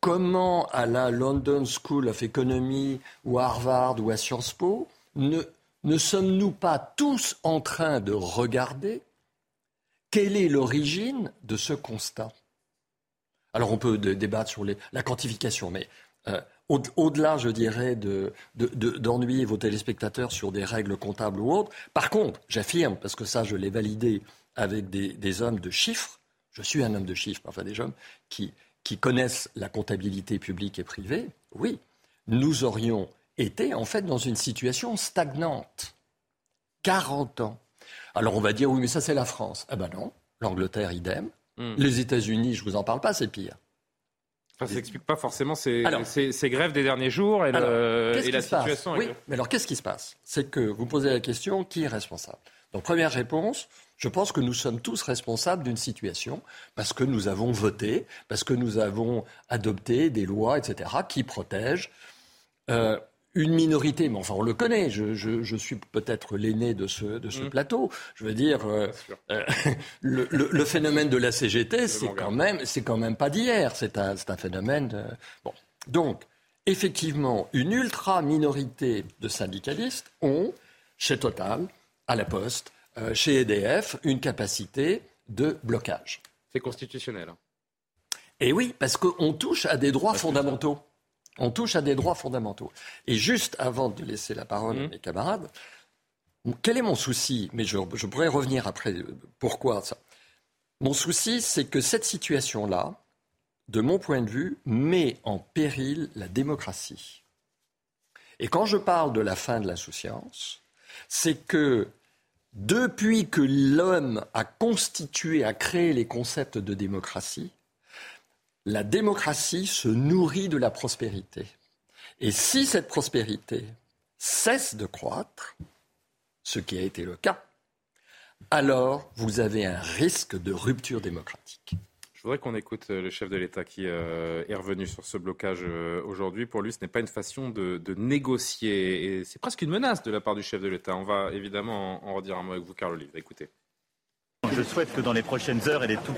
S17: Comment à la London School of Economy ou à Harvard ou à Sciences Po ne, ne sommes-nous pas tous en train de regarder quelle est l'origine de ce constat? Alors on peut débattre sur la quantification, mais euh, au-delà, je dirais, d'ennuyer vos téléspectateurs sur des règles comptables ou autres, par contre, j'affirme, parce que ça je l'ai validé avec des, hommes de chiffres, je suis un homme de chiffres, enfin des hommes qui connaissent la comptabilité publique et privée, oui, nous aurions était en fait dans une situation stagnante. 40 ans. Alors on va dire oui, mais ça c'est la France. Ah ben non, l'Angleterre idem. Hmm. Les États-Unis, je vous en parle pas, c'est pire.
S1: ça s'explique pas forcément ces, ces, grèves des derniers jours et, la situation.
S17: Oui, mais alors qu'est-ce qui se passe? C'est que vous posez la question qui est responsable? Donc première réponse, je pense que nous sommes tous responsables d'une situation parce que nous avons voté, parce que nous avons adopté des lois, etc., qui protègent euh, une minorité. Mais enfin, on le connaît. Je, suis peut-être l'aîné de ce, de ce mmh. plateau. Je veux dire, euh, euh, le, phénomène de la CGT, c'est quand même, quand même pas d'hier. C'est un, un, phénomène. Bon, donc. Effectivement, une ultra minorité de syndicalistes ont, chez Total, à la Poste, euh, chez EDF une capacité de blocage.
S1: C'est constitutionnel.
S17: Et oui, parce qu'on touche à des droits fondamentaux. On touche à des droits fondamentaux. Et juste avant de laisser la parole à mmh. mes camarades, quel est mon souci Mais je, je, pourrais revenir après. Euh, pourquoi ça? Mon souci, c'est que cette situation-là, de mon point de vue, met en péril la démocratie. Et quand je parle de la fin de l'insouciance, c'est que depuis que l'homme a constitué, a créé les concepts de démocratie, la démocratie se nourrit de la prospérité. Et si cette prospérité cesse de croître, ce qui a été le cas, alors vous avez un risque de rupture démocratique.
S1: Je voudrais qu'on écoute euh, le chef de l'État qui euh, est revenu sur ce blocage euh, aujourd'hui. Pour lui, ce n'est pas une façon de, négocier. Et c'est presque une menace de la part du chef de l'État. On va évidemment en, redire un mot avec vous, Carl Olive. Écoutez.
S9: Je souhaite que dans les prochaines heures et les tout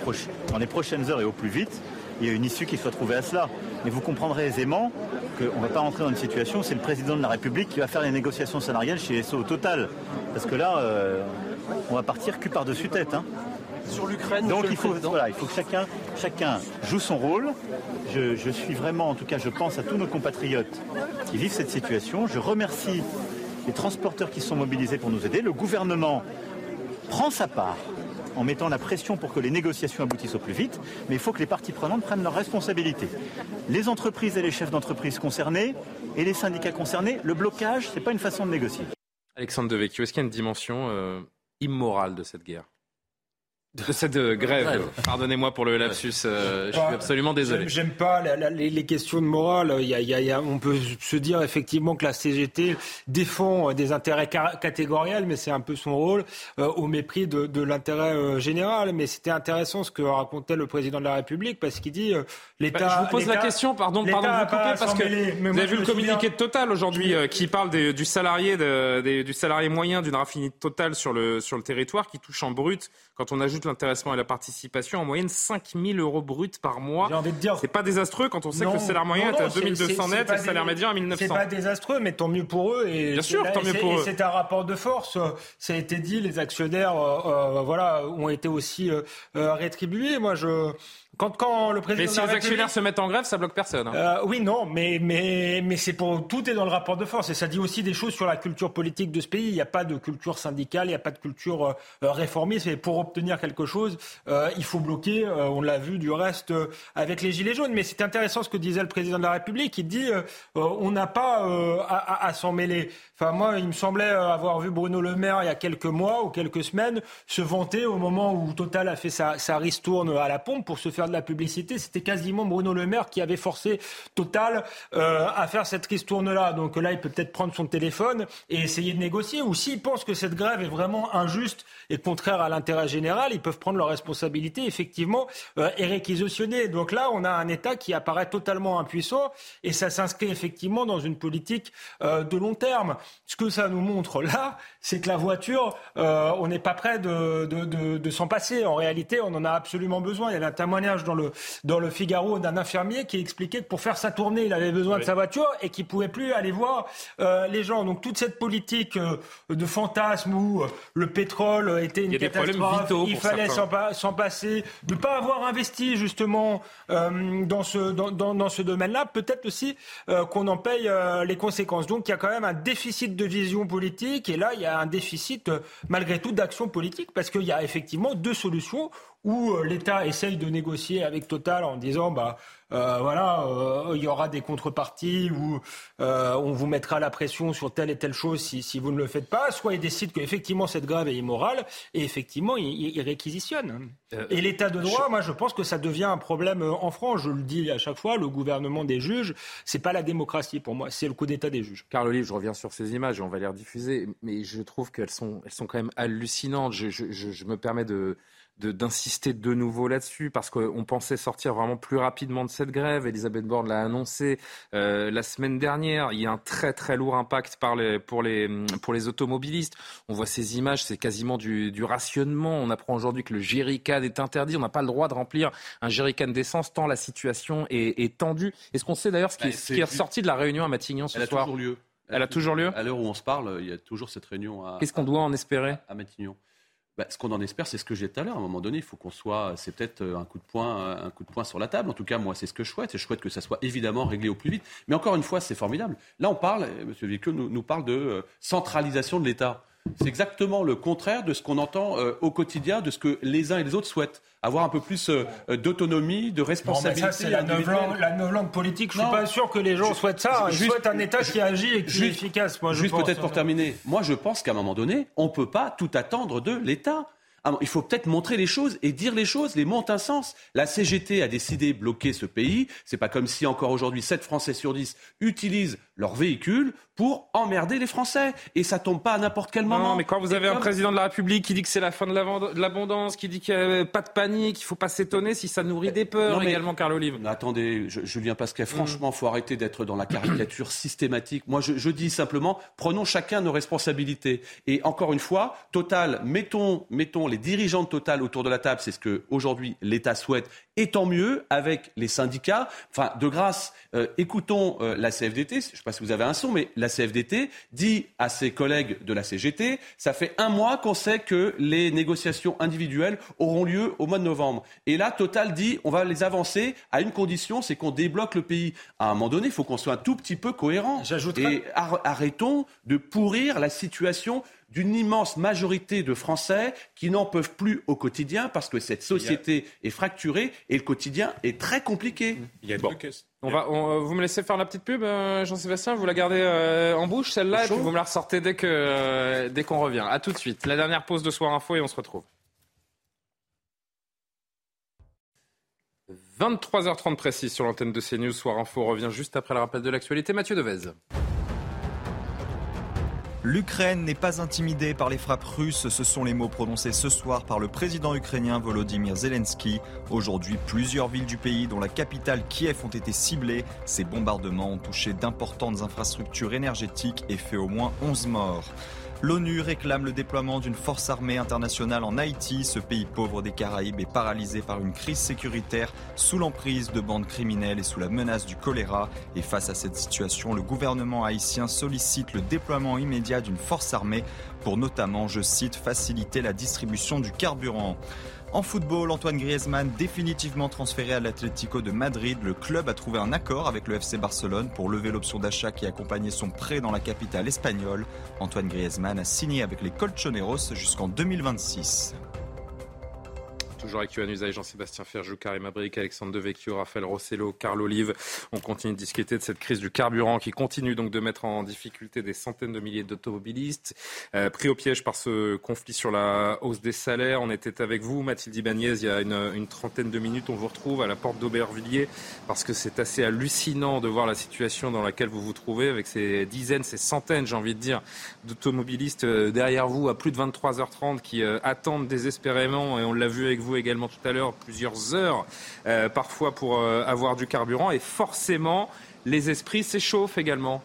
S9: dans les prochaines heures et au plus vite, il y ait une issue qui soit trouvée à cela. Mais vous comprendrez aisément qu'on ne va pas rentrer dans une situation où c'est le président de la République qui va faire les négociations salariales chez SO au total. Parce que là, on va partir cul par-dessus tête. Hein
S14: sur l'Ukraine.
S9: Donc il faut, voilà, il faut que chacun, chacun joue son rôle. Je, je, suis vraiment, en tout cas, je pense à tous nos compatriotes qui vivent cette situation. Je remercie les transporteurs qui sont mobilisés pour nous aider. Le gouvernement prend sa part en mettant la pression pour que les négociations aboutissent au plus vite, mais il faut que les parties prenantes prennent leurs responsabilités. Les entreprises et les chefs d'entreprise concernés et les syndicats concernés, le blocage, ce n'est pas une façon de négocier.
S1: Alexandre Devecchio, est-ce qu'il y a une dimension euh, immorale de cette guerre? De cette euh, grève. Pardonnez-moi pour le lapsus, euh, je suis absolument désolé.
S14: J'aime pas les, questions de morale. Il y a, on peut se dire effectivement que la CGT défend des intérêts catégoriels, mais c'est un peu son rôle, euh, au mépris de, l'intérêt général. Mais c'était intéressant ce que racontait le président de la République, parce qu'il dit l'État.
S1: Bah, je vous pose la question, pardon, pardon de vous couper, parce que vous avez vu le communiqué de Total aujourd'hui qui parle du salarié, du salarié moyen d'une raffinerie Total sur le sur le territoire qui touche en brut quand on ajoute l'intéressement et la participation, en moyenne 5 000 euros bruts par mois. J'ai envie de dire. C'est pas désastreux quand on sait que le salaire moyen est à 2200 net et le salaire médian à 1900.
S14: C'est pas désastreux, mais tant mieux pour eux. Et
S1: Bien sûr, tant mieux pour eux.
S14: C'est un rapport de force. Ça a été dit, les actionnaires, euh, euh, voilà, ont été aussi euh, rétribués. Moi, je quand, le président
S1: mais si les actionnaires se mettent en grève, ça bloque personne. Hein. Euh,
S14: oui, non, mais, mais, mais c'est pour tout est dans le rapport de force et ça dit aussi des choses sur la culture politique de ce pays. Il n'y a pas de culture syndicale, il n'y a pas de culture euh, euh, réformiste. Et pour obtenir quelque chose, il faut bloquer. on l'a vu du reste avec les gilets jaunes. Mais c'est intéressant ce que disait le président de la République. Il dit on n'a pas à, à s'en mêler. Enfin, moi, il me semblait avoir vu Bruno Le Maire il y a quelques mois ou quelques semaines se vanter au moment où Total a fait sa, sa ristourne à la pompe pour se faire de la publicité. C'était quasiment Bruno Le Maire qui avait forcé Total euh, à faire cette ristourne-là. Donc là, il peut peut-être prendre son téléphone et essayer de négocier. Ou s'il pense que cette grève est vraiment injuste et contraire à l'intérêt général, ils peuvent prendre leurs responsabilités, effectivement, euh, et réquisitionner. Donc là, on a un État qui apparaît totalement impuissant et ça s'inscrit effectivement dans une politique euh, de long terme. Ce que ça nous montre là, c'est que la voiture, euh, on n'est pas prêt de, de, de, s'en passer. En réalité, on en a absolument besoin. Il y avait un témoignage dans le, dans le Figaro d'un infirmier qui expliquait que pour faire sa tournée, il avait besoin de sa voiture et qu'il pouvait plus aller voir euh, les gens. Donc toute cette politique euh, de fantasme où le pétrole était une catastrophe, il fallait s'en passer, ne pas avoir investi justement dans ce, dans, dans, dans ce domaine-là, peut-être aussi qu'on en paye les conséquences. Donc il y a quand même un déficit de vision politique et là, il y a un déficit, euh, malgré tout, d'action politique, parce qu'il y a effectivement deux solutions où l'État essaye de négocier avec Total en disant bah euh, voilà, euh, il y aura des contreparties où euh, on vous mettra la pression sur telle et telle chose si, si vous ne le faites pas, soit il décide qu'effectivement cette grève est immorale et effectivement il, il réquisitionne. et l'état de droit, moi je pense que ça devient un problème en France. Je le dis à chaque fois, le gouvernement des juges, c'est pas la démocratie pour moi, c'est le coup d'état des juges.
S1: Carl Olive, je reviens sur ces images et on va les rediffuser, mais je trouve qu'elles sont, elles sont quand même hallucinantes. je, je, je me permets de d'insister de, nouveau là-dessus parce qu'on pensait sortir vraiment plus rapidement de cette grève. Elisabeth Borne l'a annoncé euh, la semaine dernière. Il y a un très très lourd impact par les, pour, les, pour les automobilistes. On voit ces images, c'est quasiment du, du, rationnement. On apprend aujourd'hui que le jerrycan est interdit. On n'a pas le droit de remplir un jerrycan d'essence tant la situation est, est tendue. Est-ce qu'on sait d'ailleurs ce qui, est, ce qui est ressorti de la réunion à Matignon ce
S13: Elle
S1: soir?
S13: a toujours lieu.
S1: Elle, a toujours lieu?
S13: À l'heure où on se parle, il y a toujours cette réunion à.
S1: Qu'est-ce qu'on doit en espérer?
S13: À Matignon. Bah, ce qu'on en espère, c'est ce que j'ai tout à l'heure. À un moment donné, il faut qu'on soit. C'est peut-être un coup de poing, un coup de poing sur la table. En tout cas, moi, c'est ce que je souhaite. Et je souhaite que ça soit évidemment réglé au plus vite. Mais encore une fois, c'est formidable. Là, on parle. M. Vicqueux nous, nous parle de euh, centralisation de l'État. C'est exactement le contraire de ce qu'on entend euh, au quotidien, de ce que les uns et les autres souhaitent. Avoir un peu plus euh, d'autonomie, de responsabilité.
S14: ça, c'est la novlangue politique. Je ne suis pas sûr que les gens souhaitent ça. Ils souhaitent un État qui agit et qui
S13: juste,
S14: est efficace. Moi, je
S13: juste peut-être
S14: hein.
S13: pour terminer. Moi, je pense qu'à un moment donné, on ne peut pas tout attendre de l'État. Ah, il faut peut-être montrer les choses et dire les choses. Les mots ont un sens. La CGT a décidé de bloquer ce pays. C'est pas comme si encore aujourd'hui 7 Français sur 10 utilisent leur véhicule pour emmerder les Français. Et ça tombe pas à n'importe quel moment.
S1: Non, mais quand vous avez un président de la République qui dit que c'est la fin de l'abondance, qui dit qu'il n'y a pas de panique, il faut pas s'étonner si ça nourrit des peurs non, mais, également, Carl Olive.
S13: Attendez, Julien Pasquet, franchement, faut arrêter d'être dans la caricature systématique. Moi, je, je, dis simplement, prenons chacun nos responsabilités. Et encore une fois, Total, mettons, mettons les dirigeants de Total autour de la table, c'est ce que aujourd'hui l'État souhaite, et tant mieux avec les syndicats. Enfin, de grâce, euh, écoutons euh, la CFDT. Je pas si vous avez un son, mais la CFDT dit à ses collègues de la CGT, ça fait un mois qu'on sait que les négociations individuelles auront lieu au mois de novembre. Et là, Total dit, on va les avancer à une condition, c'est qu'on débloque le pays. À un moment donné, il faut qu'on soit un tout petit peu cohérent. Et arrêtons de pourrir la situation d'une immense majorité de Français qui n'en peuvent plus au quotidien parce que cette société est fracturée et le quotidien est très compliqué.
S1: Il y a bon. On va, on, vous me laissez faire la petite pub, euh, Jean-Sébastien Vous la gardez euh, en bouche, celle-là, et puis vous me la ressortez dès qu'on euh, dès qu'on revient. À tout de suite. La dernière pause de Soir Info et on se retrouve. 23h30 précis sur l'antenne de CNews. Soir Info revient juste après le rappel de l'actualité. Mathieu Devez.
S2: L'Ukraine n'est pas intimidée par les frappes russes, ce sont les mots prononcés ce soir par le président ukrainien Volodymyr Zelensky. Aujourd'hui, plusieurs villes du pays, dont la capitale Kiev, ont été ciblées. Ces bombardements ont touché d'importantes infrastructures énergétiques et fait au moins 11 morts. L'ONU réclame le déploiement d'une force armée internationale en Haïti. Ce pays pauvre des Caraïbes est paralysé par une crise sécuritaire sous l'emprise de bandes criminelles et sous la menace du choléra. Et face à cette situation, le gouvernement haïtien sollicite le déploiement immédiat d'une force armée pour notamment, je cite, faciliter la distribution du carburant. En football, Antoine Griezmann définitivement transféré à l'Atlético de Madrid. Le club a trouvé un accord avec le FC Barcelone pour lever l'option d'achat qui accompagnait son prêt dans la capitale espagnole. Antoine Griezmann a signé avec les Colchoneros jusqu'en 2026.
S1: Toujours avec Yohann Usaï, Jean-Sébastien Ferjou, Karim Abric, Alexandre Devecchio, Raphaël Rossello, Carl Olive. On continue de discuter de cette crise du carburant qui continue donc de mettre en difficulté des centaines de milliers d'automobilistes. Euh, pris au piège par ce conflit sur la hausse des salaires, on était avec vous, Mathilde Ibanez, il y a une, trentaine de minutes. On vous retrouve à la porte d'Aubervilliers parce que c'est assez hallucinant de voir la situation dans laquelle vous vous trouvez avec ces dizaines, ces centaines, j'ai envie de dire, d'automobilistes euh, derrière vous à plus de 23h30 qui euh, attendent désespérément et on l'a vu avec vous également tout à l'heure, plusieurs heures euh, parfois pour euh, avoir du carburant. Et forcément, les esprits s'échauffent également.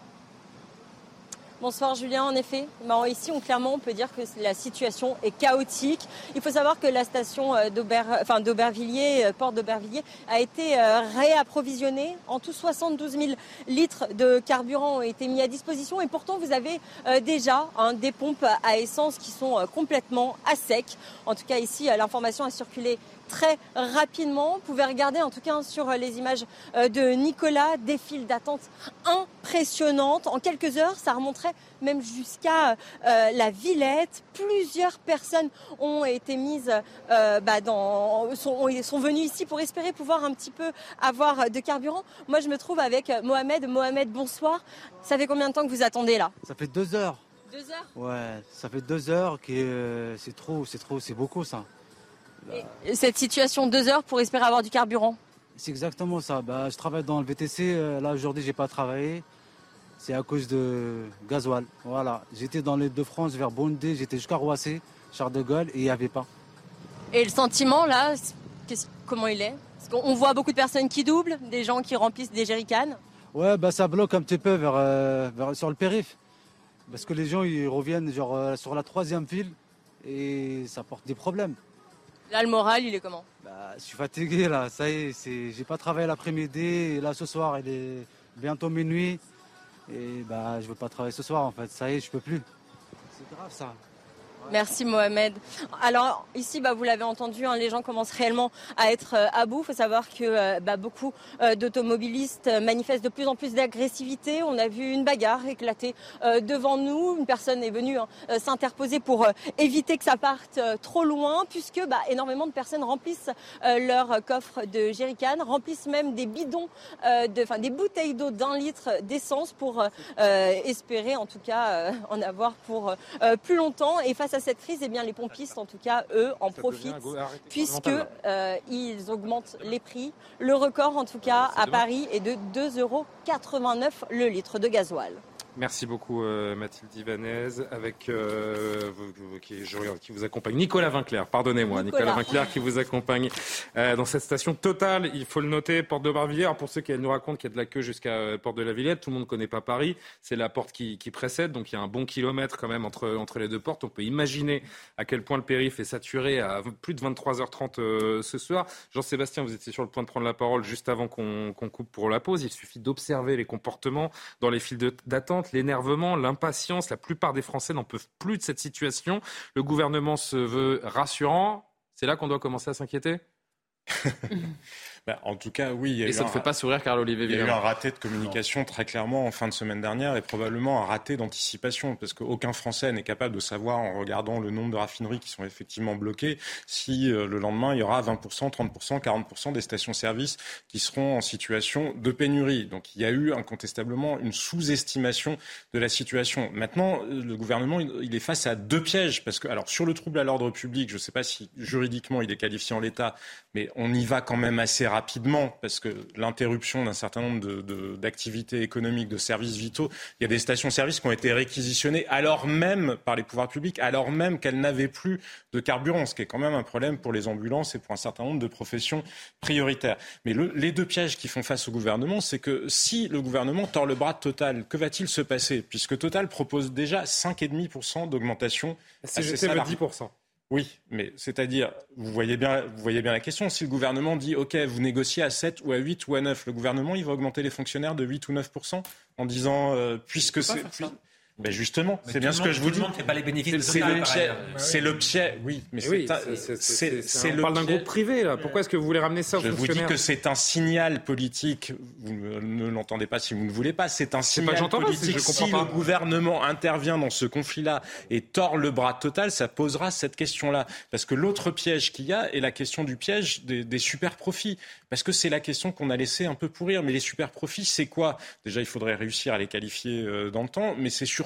S15: Bonsoir Julien, en effet, ici on, clairement on peut dire que la situation est chaotique. Il faut savoir que la station euh, d'Aubervilliers, enfin, porte d'Aubervilliers, a été réapprovisionnée. En tout 72 000 litres de carburant ont été mis à disposition et pourtant vous avez déjà des pompes à essence qui sont complètement à sec. En tout cas ici l'information a circulé très rapidement. Vous pouvez regarder en tout cas sur les images de Nicolas des files d'attente impressionnantes. En quelques heures, ça remonterait même jusqu'à la Villette. Plusieurs personnes ont été mises bah, dans, sont, sont venues ici pour espérer pouvoir un petit peu avoir de carburant. Moi, je me trouve avec Mohamed. Mohamed, bonsoir. Ça fait combien de temps que vous attendez là?
S18: Ça fait deux heures.
S15: Deux heures?
S18: Ouais, ça fait deux heures que euh, c'est trop, c'est trop, c'est beaucoup ça.
S15: Cette situation, deux heures pour espérer avoir du carburant
S18: C'est exactement ça. Bah, je travaille dans le VTC. Euh, là, aujourd'hui, j'ai pas travaillé. C'est à cause de gasoil. Voilà. J'étais dans les Deux-France vers Bondé, j'étais jusqu'à Roissy, Charles de Gaulle, et il n'y avait pas.
S15: Et le sentiment, là, comment il est? On voit beaucoup de personnes qui doublent, des gens qui remplissent des jerrycans.
S18: Ouais, bah, ça bloque un petit peu vers, euh, vers sur le périph'. Parce que les gens, ils reviennent genre, euh, sur la troisième file et ça porte des problèmes.
S15: Là, le moral, il est comment
S18: bah, Je suis fatigué, là. Ça y est, j'ai pas travaillé l'après-midi. Et là, ce soir, il est bientôt minuit. Et bah, je veux pas travailler ce soir, en fait. Ça y est, je peux plus. C'est grave, ça.
S15: Merci Mohamed. Alors ici, bah, vous l'avez entendu, hein, les gens commencent réellement à être euh, à bout. Il faut savoir que euh, bah, beaucoup euh, d'automobilistes manifestent de plus en plus d'agressivité. On a vu une bagarre éclater devant nous. Une personne est venue hein, s'interposer pour éviter que ça parte trop loin, puisque bah, énormément de personnes remplissent leur coffre de jerrycan, remplissent même des bidons, de, des bouteilles d'eau d'un litre d'essence pour espérer en tout cas en avoir pour plus longtemps. Et face à cette crise, eh bien, les pompistes, en tout cas, eux, en profitent puisque euh, ils augmentent les prix. Le record, en tout cas, à Paris, est de 2,89 euros le litre de gasoil.
S1: Merci beaucoup euh, Mathilde Ivanez, avec euh, qui, qui, vous accompagne Nicolas Vinclair. Pardonnez-moi, Nicolas. Vinclair qui vous accompagne euh, dans cette station totale. Il faut le noter, porte de Barvilliers. Pour ceux qui nous racontent qu'il y a de la queue jusqu'à porte de la Villette, tout le monde ne connaît pas Paris. C'est la porte qui, qui, précède, donc il y a un bon kilomètre quand même entre entre les deux portes. On peut imaginer à quel point le périph est saturé à plus de 23h30 ce soir. Jean-Sébastien, vous étiez sur le point de prendre la parole juste avant qu'on coupe pour la pause. Il suffit d'observer les comportements dans les files d'attente l'énervement, l'impatience. La plupart des Français n'en peuvent plus de cette situation. Le gouvernement se veut rassurant. C'est là qu'on doit commencer à s'inquiéter?
S8: Bah, en tout cas, oui.
S1: et ça ne fait pas sourire Carl Olivier
S8: Il y a eu un raté de communication très clairement en fin de semaine dernière et probablement un raté d'anticipation parce qu'aucun Français n'est capable de savoir en regardant le nombre de raffineries qui sont effectivement bloquées si euh, le lendemain il y aura 20%, 30%, 40% des stations-service qui seront en situation de pénurie. Donc il y a eu incontestablement une sous-estimation de la situation. Maintenant, le gouvernement il est face à deux pièges parce que alors sur le trouble à l'ordre public, je ne sais pas si juridiquement il est qualifié en l'état, mais on y va quand même assez rapidement, parce que l'interruption d'un certain nombre d'activités économiques, de services vitaux, il y a des stations-service qui ont été réquisitionnées alors même par les pouvoirs publics, alors même qu'elles n'avaient plus de carburant, ce qui est quand même un problème pour les ambulances et pour un certain nombre de professions prioritaires. Mais les deux pièges qui font face au gouvernement, c'est que si le gouvernement tord le bras de Total, que va-t-il se passer? Puisque Total propose déjà 5,5% d'augmentation à ses salariés. 10%. Oui, mais c'est-à-dire, vous voyez, bien, vous voyez bien la question. Si le gouvernement dit, OK, vous négociez à 7 ou à 8 ou à 9, le gouvernement, il va augmenter les fonctionnaires de 8 ou 9% en disant, euh, puisque c'est... Ben justement, c'est bien ce que je vous dis.
S10: pas les bénéfices
S8: c'est le piège. C'est le piège. Oui, mais
S1: c'est le. On parle d'un groupe privé là. Pourquoi est-ce que vous voulez ramener ça aux
S8: Je vous dis que c'est un signal politique. Vous ne l'entendez pas si vous ne voulez pas. C'est un signal politique. si, le gouvernement intervient dans ce conflit-là et tord le bras total, ça posera cette question-là. Parce que l'autre piège qu'il y a est la question du piège des, des super profits. Parce que c'est la question qu'on a laissé un peu pourrir. Mais les super profits, c'est quoi? Déjà, il faudrait réussir à les qualifier euh, dans le temps, mais c'est surtout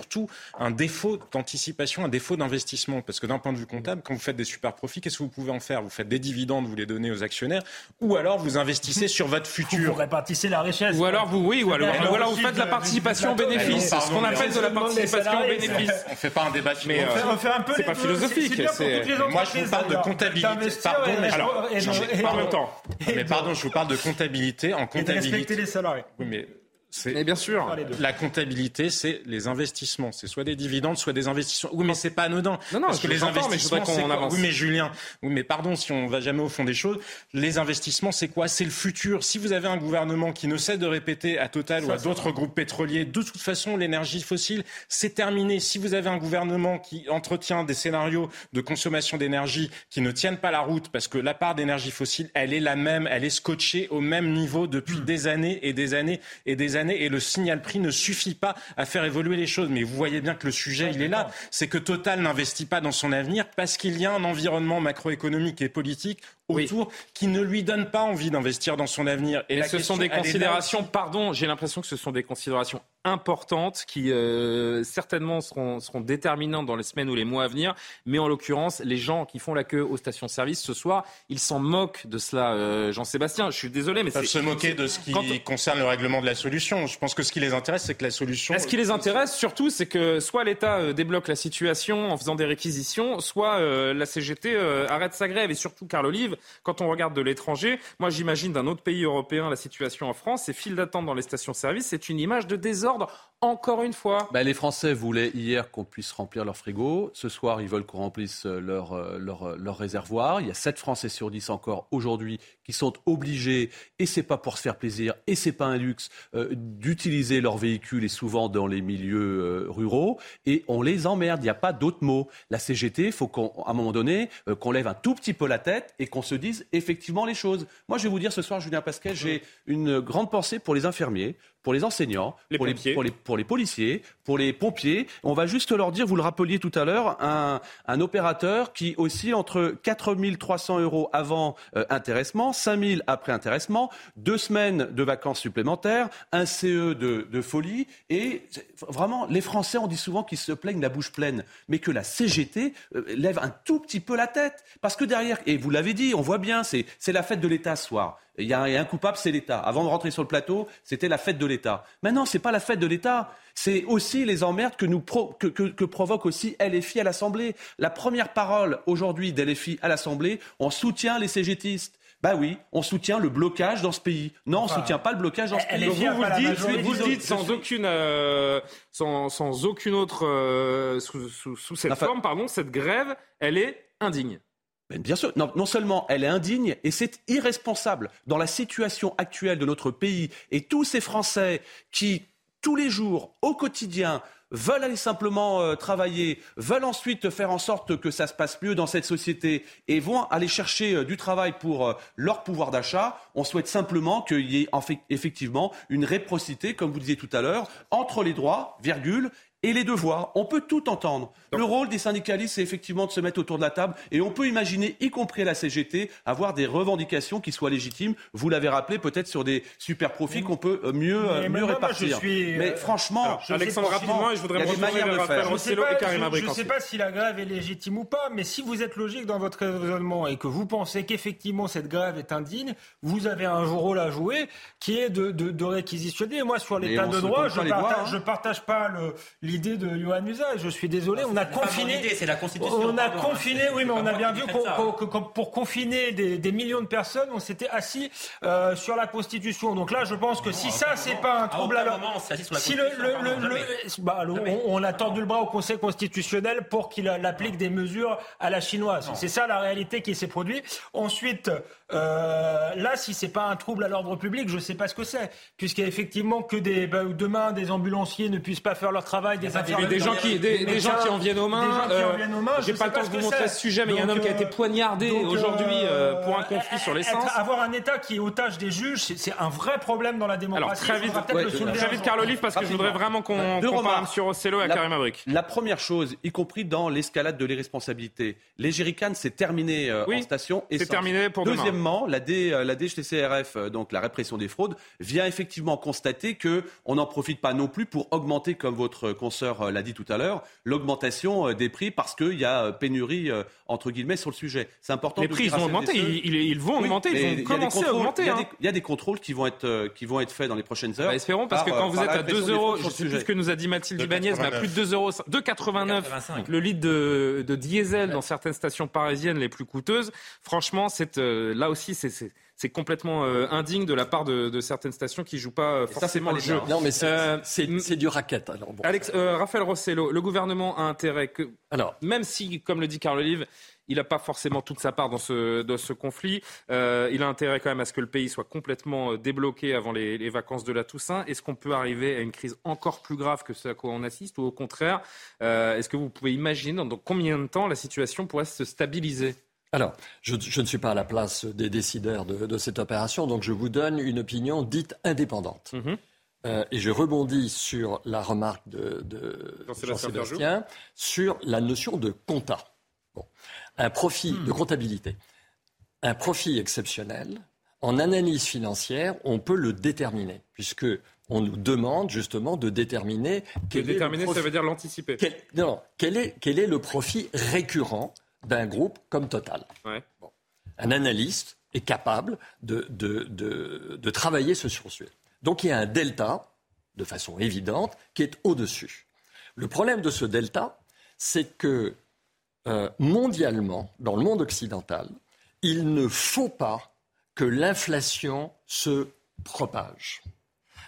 S8: un défaut d'anticipation, un défaut d'investissement. Parce que d'un point de vue comptable, quand vous faites des super profits, qu'est-ce que vous pouvez en faire? Vous faites des dividendes, vous les donnez aux actionnaires, ou alors vous investissez sur votre futur.
S14: Vous répartissez la richesse.
S1: Ou alors vous, oui, ou alors, vous faites la participation au bénéfice. Ce qu'on appelle de la participation au bénéfice.
S8: On fait pas un débat
S1: mais on fait un peu C'est pas philosophique.
S8: Moi, je vous parle de comptabilité. Pardon, mais
S1: alors,
S8: mais pardon, je vous parle de comptabilité. En comptabilité.
S14: les salariés.
S8: Oui, mais Mais bien sûr. La comptabilité, c'est les investissements. C'est soit des dividendes, soit des investissements. Oui, mais c'est pas anodin.
S1: Non, non,
S8: parce
S1: que les investissements,
S8: mais
S1: qu'on avance.
S8: Oui, mais Julien, oui, mais pardon, si on va jamais au fond des choses, les investissements, c'est quoi? C'est le futur. Si vous avez un gouvernement qui ne cesse de répéter à Total ou à d'autres groupes pétroliers, de toute façon, l'énergie fossile, c'est terminé. Si vous avez un gouvernement qui entretient des scénarios de consommation d'énergie qui ne tiennent pas la route, parce que la part d'énergie fossile, elle est la même, elle est scotchée au même niveau depuis hmm. des années et des années et des années, et le signal prix ne suffit pas à faire évoluer les choses. Mais vous voyez bien que le sujet, il est là. C'est que Total n'investit pas dans son avenir parce qu'il y a un environnement macroéconomique et politique autour qui ne lui donne pas envie d'investir dans son avenir.
S1: Et, ce sont des considérations, pardon, j'ai l'impression que ce sont des considérations importantes qui euh, certainement seront, seront déterminantes dans les semaines ou les mois à venir. Mais en l'occurrence, les gens qui font la queue aux stations-service ce soir, ils s'en moquent de cela, euh, Jean-Sébastien. Je suis désolé, mais
S8: c'est se moquer de ce qui concerne le règlement de la solution. Je pense que ce qui les intéresse, c'est que la solution.
S1: Ce qui les intéresse surtout, c'est que soit l'État euh, débloque la situation en faisant des réquisitions, soit la CGT arrête sa grève. Et surtout, Carl Olive, quand on regarde de l'étranger, moi j'imagine d'un autre pays européen la situation en France, ces files d'attente dans les stations-service, c'est une image de désordre encore une fois.
S13: Bah, les Français voulaient hier qu'on puisse remplir leur frigo. Ce soir, ils veulent qu'on remplisse euh, leur, euh, leur, euh, leur, réservoir. Il y a 7 Français sur 10 encore aujourd'hui qui sont obligés, et c'est pas pour se faire plaisir, et c'est pas un luxe, d'utiliser leur véhicule et souvent dans les milieux ruraux. Et on les emmerde. Il n'y a pas d'autre mot. La CGT, il faut qu'à un moment donné, qu'on lève un tout petit peu la tête et qu'on se dise effectivement les choses. Moi, je vais vous dire ce soir, Julien Pasquet, j'ai une grande pensée pour les infirmiers, pour les enseignants, pour, les, pour, les, pour, les, policiers, pour les pompiers. On va juste leur dire, vous le rappeliez tout à l'heure, un, un, opérateur qui oscille entre 4 300 euros avant euh, intéressement, 5 000 après intéressement, deux semaines de vacances supplémentaires, un CE de, de folie. Et vraiment, les Français, on dit souvent qu'ils se plaignent la bouche pleine, mais que la CGT euh, lève un tout petit peu la tête. Parce que derrière, et vous l'avez dit, on voit bien, c'est la fête de l'État ce soir. Il y a un coupable, c'est l'État. Avant de rentrer sur le plateau, c'était la fête de l'État. Maintenant, ce n'est pas la fête de l'État. C'est aussi les emmerdes que, nous que, provoque aussi LFI à l'Assemblée. La première parole aujourd'hui d'LFI à l'Assemblée, on soutient les CGTistes. Bah oui, on soutient le blocage dans ce pays. Non, on ne soutient pas le blocage dans ce pays.
S1: Vous, vous, le dites, vous, dites, sans aucune, euh, sans, aucune autre, euh, sous, cette forme, pardon, cette grève, elle est indigne
S13: bien sûr, non, seulement elle est indigne, et c'est irresponsable dans la situation actuelle de notre pays. Et tous ces Français qui, tous les jours, au quotidien, veulent aller simplement euh, travailler, veulent ensuite faire en sorte que ça se passe mieux dans cette société et vont aller chercher euh, du travail pour euh, leur pouvoir d'achat, on souhaite simplement qu'il y ait effectivement une réprocité, comme vous disiez tout à l'heure, entre les droits, virgule, et les devoirs. On peut tout entendre. le rôle des syndicalistes, c'est effectivement de se mettre autour de la table et on peut imaginer, y compris à la CGT, avoir des revendications qui soient légitimes. Vous l'avez rappelé, peut-être sur des super profits qu'on peut euh, mieux, euh, mieux répartir. Mais euh, franchement,
S1: Alexandre, rapidement, je voudrais me
S14: faire. Je ne sais pas si la grève est légitime ou pas, mais si vous êtes logique dans votre raisonnement et que vous pensez qu'effectivement cette grève est indigne, vous avez un rôle à jouer qui est de, de, de réquisitionner. Moi, sur l'état de droit, je ne hein. partage, pas le l'idée de Johan Musa. Je suis désolé, on a confiné.
S10: C'est la Constitution.
S14: On a confiné, oui, mais on a bien vu que pour confiner des, millions de personnes, on s'était assis euh, sur la Constitution. Donc là, je pense que si ça, c'est pas un trouble, alors si le, bah, on, a tordu le bras au Conseil constitutionnel pour qu'il applique des mesures à la chinoise. C'est ça la réalité qui s'est produite. Ensuite, euh, là, si c'est pas un trouble à l'ordre public, je sais pas ce que c'est, puisqu'il y a effectivement que des bah, demain des ambulanciers ne puissent pas faire leur travail
S1: des, gens qui, des, gens qui en viennent aux mains. Euh, J'ai pas le temps de vous montrer ce sujet, mais il y a un homme qui a été euh, poignardé aujourd'hui euh, pour un conflit sur l'essence.
S14: Avoir un État qui est otage des juges, c'est un vrai problème dans la démocratie.
S1: Alors très vite, très vite, Carl Olive, parce que je voudrais vraiment qu'on parle sur Ocello et Karim Abrik.
S13: La première chose, y compris dans l'escalade de l'irresponsabilité, les jerrycans, c'est terminé en station.
S1: C'est terminé pour
S13: Deuxièmement, la, la DGTCRF, donc la répression des fraudes, vient effectivement constater que on n'en profite pas non plus pour augmenter, comme votre consoeur euh, l'a dit tout à l'heure, l'augmentation euh, des prix parce qu'il y a euh, pénurie, entre guillemets, sur le sujet. C'est important.
S1: Les prix, ils vont augmenter. Ils, vont augmenter. Ils vont commencer à augmenter.
S13: Il y, a des contrôles qui vont être, qui vont être faits dans les prochaines heures. Bah,
S1: espérons, parce que quand vous êtes à 2 euros, je sais plus ce que nous a dit Mathilde Ibanez, mais à plus de 2 euros, 2,89 le litre de, diesel dans certaines stations parisiennes les plus coûteuses. Franchement, c'est là aussi, c'est c'est complètement indigne de la part de, certaines stations qui jouent pas forcément le jeu.
S17: Non, mais c'est du racket. Alors
S1: Alex, Raphaël Rossello, le gouvernement a intérêt que, alors, même si, comme le dit Carl Olive, il n'a pas forcément toute sa part dans ce, dans ce conflit. Euh, il a intérêt quand même à ce que le pays soit complètement euh, débloqué avant les, vacances de la Toussaint. Est-ce qu'on peut arriver à une crise encore plus grave que ce à quoi on assiste ou au contraire, euh, est-ce que vous pouvez imaginer dans combien de temps la situation pourrait se stabiliser?
S17: Alors, je, ne suis pas à la place des décideurs de, cette opération, donc je vous donne une opinion dite indépendante. Mhm. et je rebondis sur la remarque de, Jean-Sébastien sur la notion de compta un profit de hmm. comptabilité, un profit exceptionnel, en analyse financière, on peut le déterminer, puisque on nous demande justement de déterminer.
S1: Quel déterminer, ça veut dire l'anticiper.
S17: non, quel est, quel est le profit récurrent d'un groupe comme Total Un analyste est capable de, de, de, de travailler ce sursuit. Donc il y a un delta, de façon évidente, qui est au-dessus. Le problème de ce delta, c'est que euh, mondialement, dans le monde occidental, il ne faut pas que l'inflation se propage.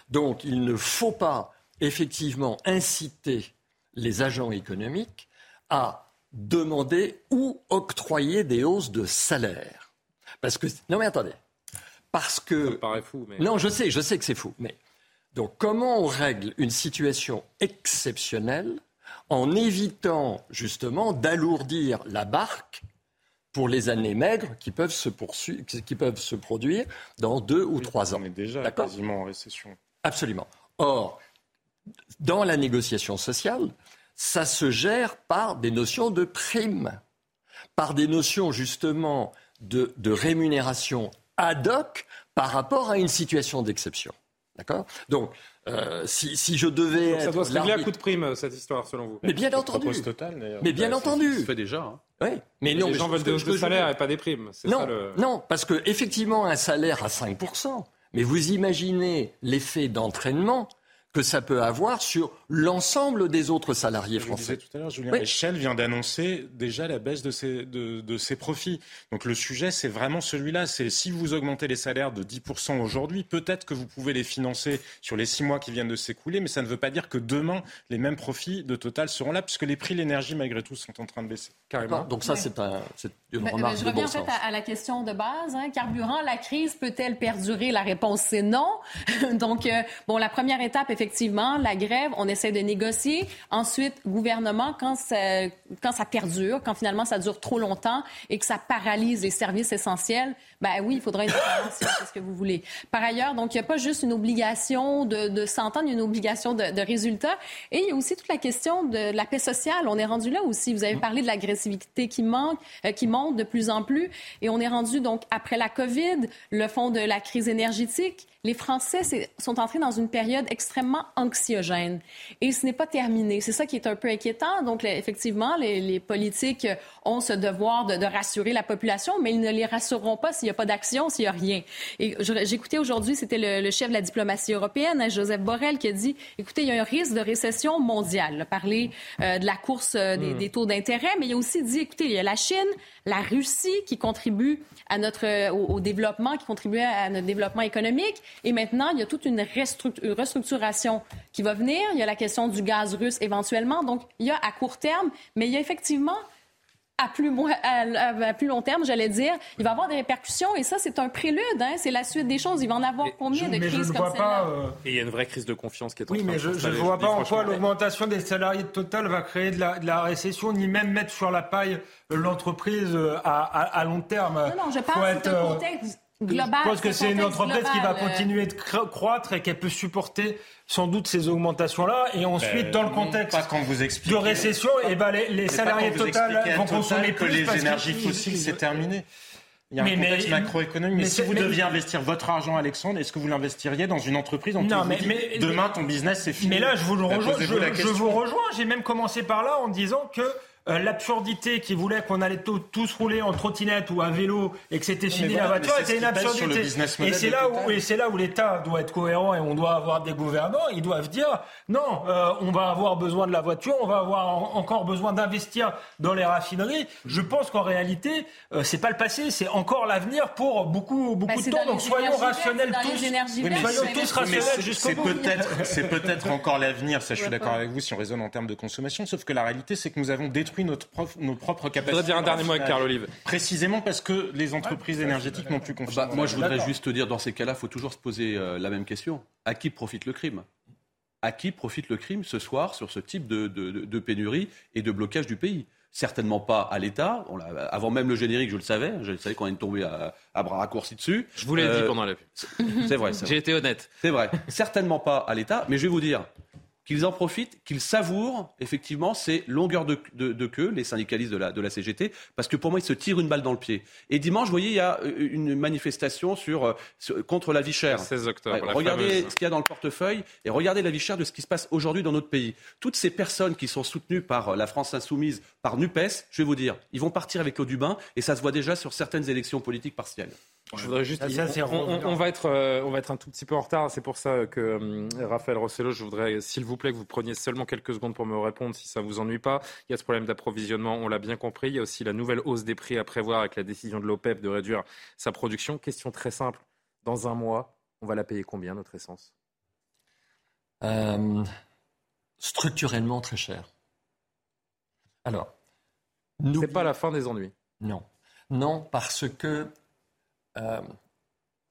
S17: Donc il ne faut pas effectivement inciter les agents économiques à demander ou octroyer des hausses de salaire. Parce que non mais attendez, parce que
S1: ça paraît fou, mais...
S17: non je sais, je sais que c'est fou, mais donc comment on règle une situation exceptionnelle en évitant justement d'alourdir la barque pour les années maigres qui peuvent se, qui peuvent se produire dans deux ou trois ans.
S8: On est déjà quasiment en récession.
S17: Absolument. Or, dans la négociation sociale, ça se gère par des notions de primes, par des notions justement de, de rémunération ad hoc par rapport à une situation d'exception. D'accord? Donc, euh, si, si, je devais.
S1: ça doit se régler à coup de prime, cette histoire, selon vous?
S17: Mais bien entendu. mais bien entendu. Ça
S1: se fait déjà. Hein.
S17: Oui.
S1: Mais, non, les gens veulent des de salaire et pas des primes.
S17: Non, non, parce que effectivement, un salaire à 5%, mais vous imaginez l'effet d'entraînement que ça peut avoir sur l'ensemble des autres salariés français.
S8: Je tout à l'heure, Julien Shell vient d'annoncer déjà la baisse de ses, de, de ses profits. Donc le sujet, c'est vraiment celui-là. C'est si vous augmentez les salaires de 10% aujourd'hui, peut-être que vous pouvez les financer sur les six mois qui viennent de s'écouler, mais ça ne veut pas dire que demain, les mêmes profits de Total seront là, puisque les prix de l'énergie, malgré tout, sont en train de baisser.
S17: Carrément. Donc ça, c'est un, une remarque
S11: Je
S17: reviens
S11: en fait à, la question de base. Hein. Carburant, la crise peut-elle perdurer? La réponse, c'est non. Donc, euh, bon, la première étape, effectivement, effectivement, la grève, on essaie de négocier. Ensuite, gouvernement, quand ça, quand ça perdure, quand finalement ça dure trop longtemps et que ça paralyse les services essentiels, ben oui, il faudra une intervention, c'est ce que vous voulez. Par ailleurs, donc, il n'y a pas juste une obligation de, de s'entendre, il y a une obligation de, de résultat. Et il y a aussi toute la question de la paix sociale. On est rendu là aussi. Vous avez parlé de l'agressivité qui manque, euh, qui monte de plus en plus. Et on est rendu, donc, après la COVID, le fond de la crise énergétique les Français sont entrés dans une période extrêmement anxiogène. Et ce n'est pas terminé. C'est ça qui est un peu inquiétant. Donc, effectivement, les, politiques ont ce devoir de, rassurer la population, mais ils ne les rassureront pas s'il n'y a pas d'action, s'il n'y a rien. Et j'écoutais aujourd'hui, c'était le, chef de la diplomatie européenne, hein, Joseph Borrell, qui a dit, écoutez, il y a un risque de récession mondiale. Il a parlé euh, de la course euh, des, hmm. des, taux d'intérêt, mais il a aussi dit, écoutez, il y a la Chine, la Russie qui contribue à notre, euh, au, développement, qui contribue à notre développement économique. Et maintenant, il y a toute une restructuration qui va venir. Il y a la question du gaz russe éventuellement. Donc, il y a à court terme, mais il y a effectivement à plus, à, plus long terme, j'allais dire, il va y avoir des répercussions et ça, c'est un prélude. Hein? C'est la suite des choses. Il va en avoir combien de crises comme celle-là? Euh,
S1: et il y a une vraie crise de confiance qui est en
S14: oui, mais je ne vois pas en quoi l'augmentation des salariés de Total va créer de la, de la, récession, ni même mettre sur la paille l'entreprise euh, à, à, long terme.
S11: Non, non, je parle d'un euh, contexte Global,
S14: je pense que c'est une entreprise qui va continuer de croître et qu'elle peut supporter sans doute ces augmentations-là. Et ensuite, ben, dans le contexte de récession, et eh ben les, les salariés Total vont consommer
S8: que les énergies fossiles, c'est terminé. Il y a un contexte macroéconomique. Mais, si vous deviez investir votre argent, Alexandre, est-ce que vous l'investiriez dans une entreprise en non, mais, demain ton business c'est fini
S14: Mais là, je vous, rejoins, je, je vous rejoins. J'ai même commencé par là en disant que euh, l'absurdité qui voulait qu'on allait tous rouler en trottinette ou à vélo et que c'était fini la voiture était une absurdité. Et c'est là où et c'est là où l'État doit être cohérent et on doit avoir des gouvernants. Ils doivent dire non, euh, on va avoir besoin de la voiture, on va avoir encore besoin d'investir dans les raffineries. Je pense qu'en réalité, euh, c'est pas le passé, c'est encore l'avenir pour beaucoup beaucoup bah, de temps. Donc soyons rationnels tous. soyons tous rationnels jusqu'au bout.
S8: C'est peut-être encore l'avenir. Ça, je suis d'accord avec vous si on raisonne en termes de consommation. Sauf que la réalité, c'est que nous avons détruit notre nos propres capacités. Je
S1: voudrais dire un dernier mot avec Carl Olive.
S8: Précisément parce que les entreprises énergétiques n'ont plus confiance.
S13: Bah, moi, je voudrais juste te dire, dans ces cas-là, il faut toujours se poser euh, la même question. À qui profite le crime? À qui profite le crime ce soir sur ce type de, de, pénurie et de blocage du pays? Certainement pas à l'État. Avant même le générique, je le savais. Je savais qu'on allait tomber à, à, bras raccourcis dessus.
S1: Je vous l'ai dit euh, pendant la pub.
S13: C'est vrai.
S1: J'ai été honnête.
S13: C'est vrai. Certainement pas à l'État. Mais je vais vous dire, qu'ils en profitent, qu'ils savourent effectivement ces longueurs de, queue, les syndicalistes de la, de la CGT, parce que pour moi, ils se tirent une balle dans le pied. Et dimanche, vous voyez, il y a euh, une manifestation sur, euh, contre la vie chère.
S1: 16 octobre.
S13: regardez ce qu'il y a dans le portefeuille et regardez la vie chère de ce qui se passe aujourd'hui dans notre pays. Toutes ces personnes qui sont soutenues par euh, la France insoumise, par NUPES, je vais vous dire, ils vont partir avec l'eau du bain et ça se voit déjà sur certaines élections politiques partielles.
S1: Je voudrais juste. on, va être, euh, on va être un tout petit peu en retard. C'est pour ça que euh, Raphaël Rossello, je voudrais, s'il vous plaît, que vous preniez seulement quelques secondes pour me répondre si ça ne vous ennuie pas. Il y a ce problème d'approvisionnement, on l'a bien compris. Il y a aussi la nouvelle hausse des prix à prévoir avec la décision de l'OPEP de réduire sa production. Question très simple. Dans un mois, on va la payer combien, notre essence?
S17: Euh, Structurellement très cher. Alors. C'est
S1: pas la fin des ennuis?
S17: Non. Non, parce que euh,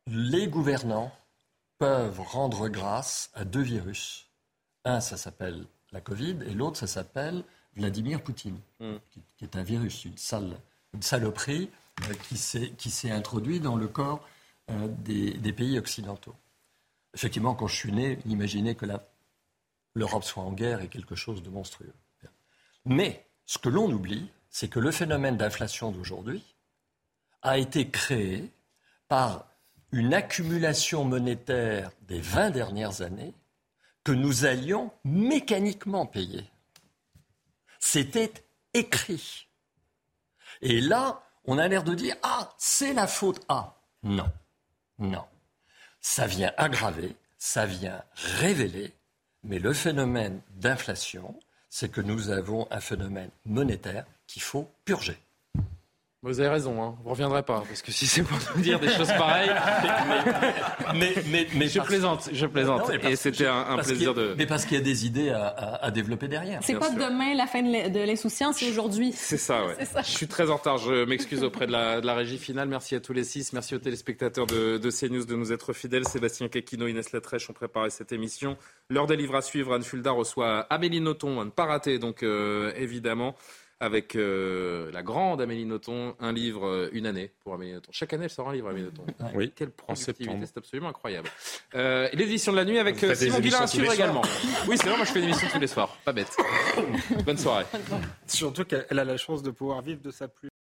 S17: les gouvernants peuvent rendre grâce à deux virus. Un, ça s'appelle la Covid, et l'autre, ça s'appelle Vladimir Poutine, hmm. qui, est un virus, une, une saloperie euh, qui s'est introduit dans le corps euh, des, pays occidentaux. Effectivement, quand je suis né, imaginez que l'Europe soit en guerre est quelque chose de monstrueux. Mais ce que l'on oublie, c'est que le phénomène d'inflation d'aujourd'hui a été créé par une accumulation monétaire des 20 dernières années que nous allions mécaniquement payer. C'était écrit. Et là, on a l'air de dire Ah, c'est la faute à. Non, non. Ça vient aggraver, ça vient révéler, mais le phénomène d'inflation, c'est que nous avons un phénomène monétaire qu'il faut purger.
S1: Vous avez raison, hein. vous ne reviendrez pas, parce que si c'est pour nous dire des choses pareilles. mais, mais, mais, je plaisante, je plaisante. et c'était un, plaisir de.
S17: Mais parce qu'il y a des idées à, développer derrière.
S11: C'est pas demain la fin de l'insouciance, c'est aujourd'hui?
S1: C'est ça, ouais. Je suis très en retard, je m'excuse auprès de la, de la, régie finale. Merci à tous les six, merci aux téléspectateurs de, de CNews de nous être fidèles. Sébastien Kekino, Inès Latrèche ont préparé cette émission. L'heure des livres à suivre, Anne Fulda reçoit Amélie Nothomb, à ne pas rater, donc euh, évidemment avec euh, la grande Amélie Nothomb, un livre, euh, une année pour Amélie Nothomb. Chaque année, elle sort un livre, Amélie Nothomb.
S8: Oui,
S1: Quelle productivité, c'est absolument incroyable. Euh, L'édition de la nuit avec Simon Guillain à suivre également. Oui, c'est vrai, moi je fais une émission tous les soirs. Pas bête. Bonne soirée.
S14: Surtout qu'elle a la chance de pouvoir vivre de sa pluie.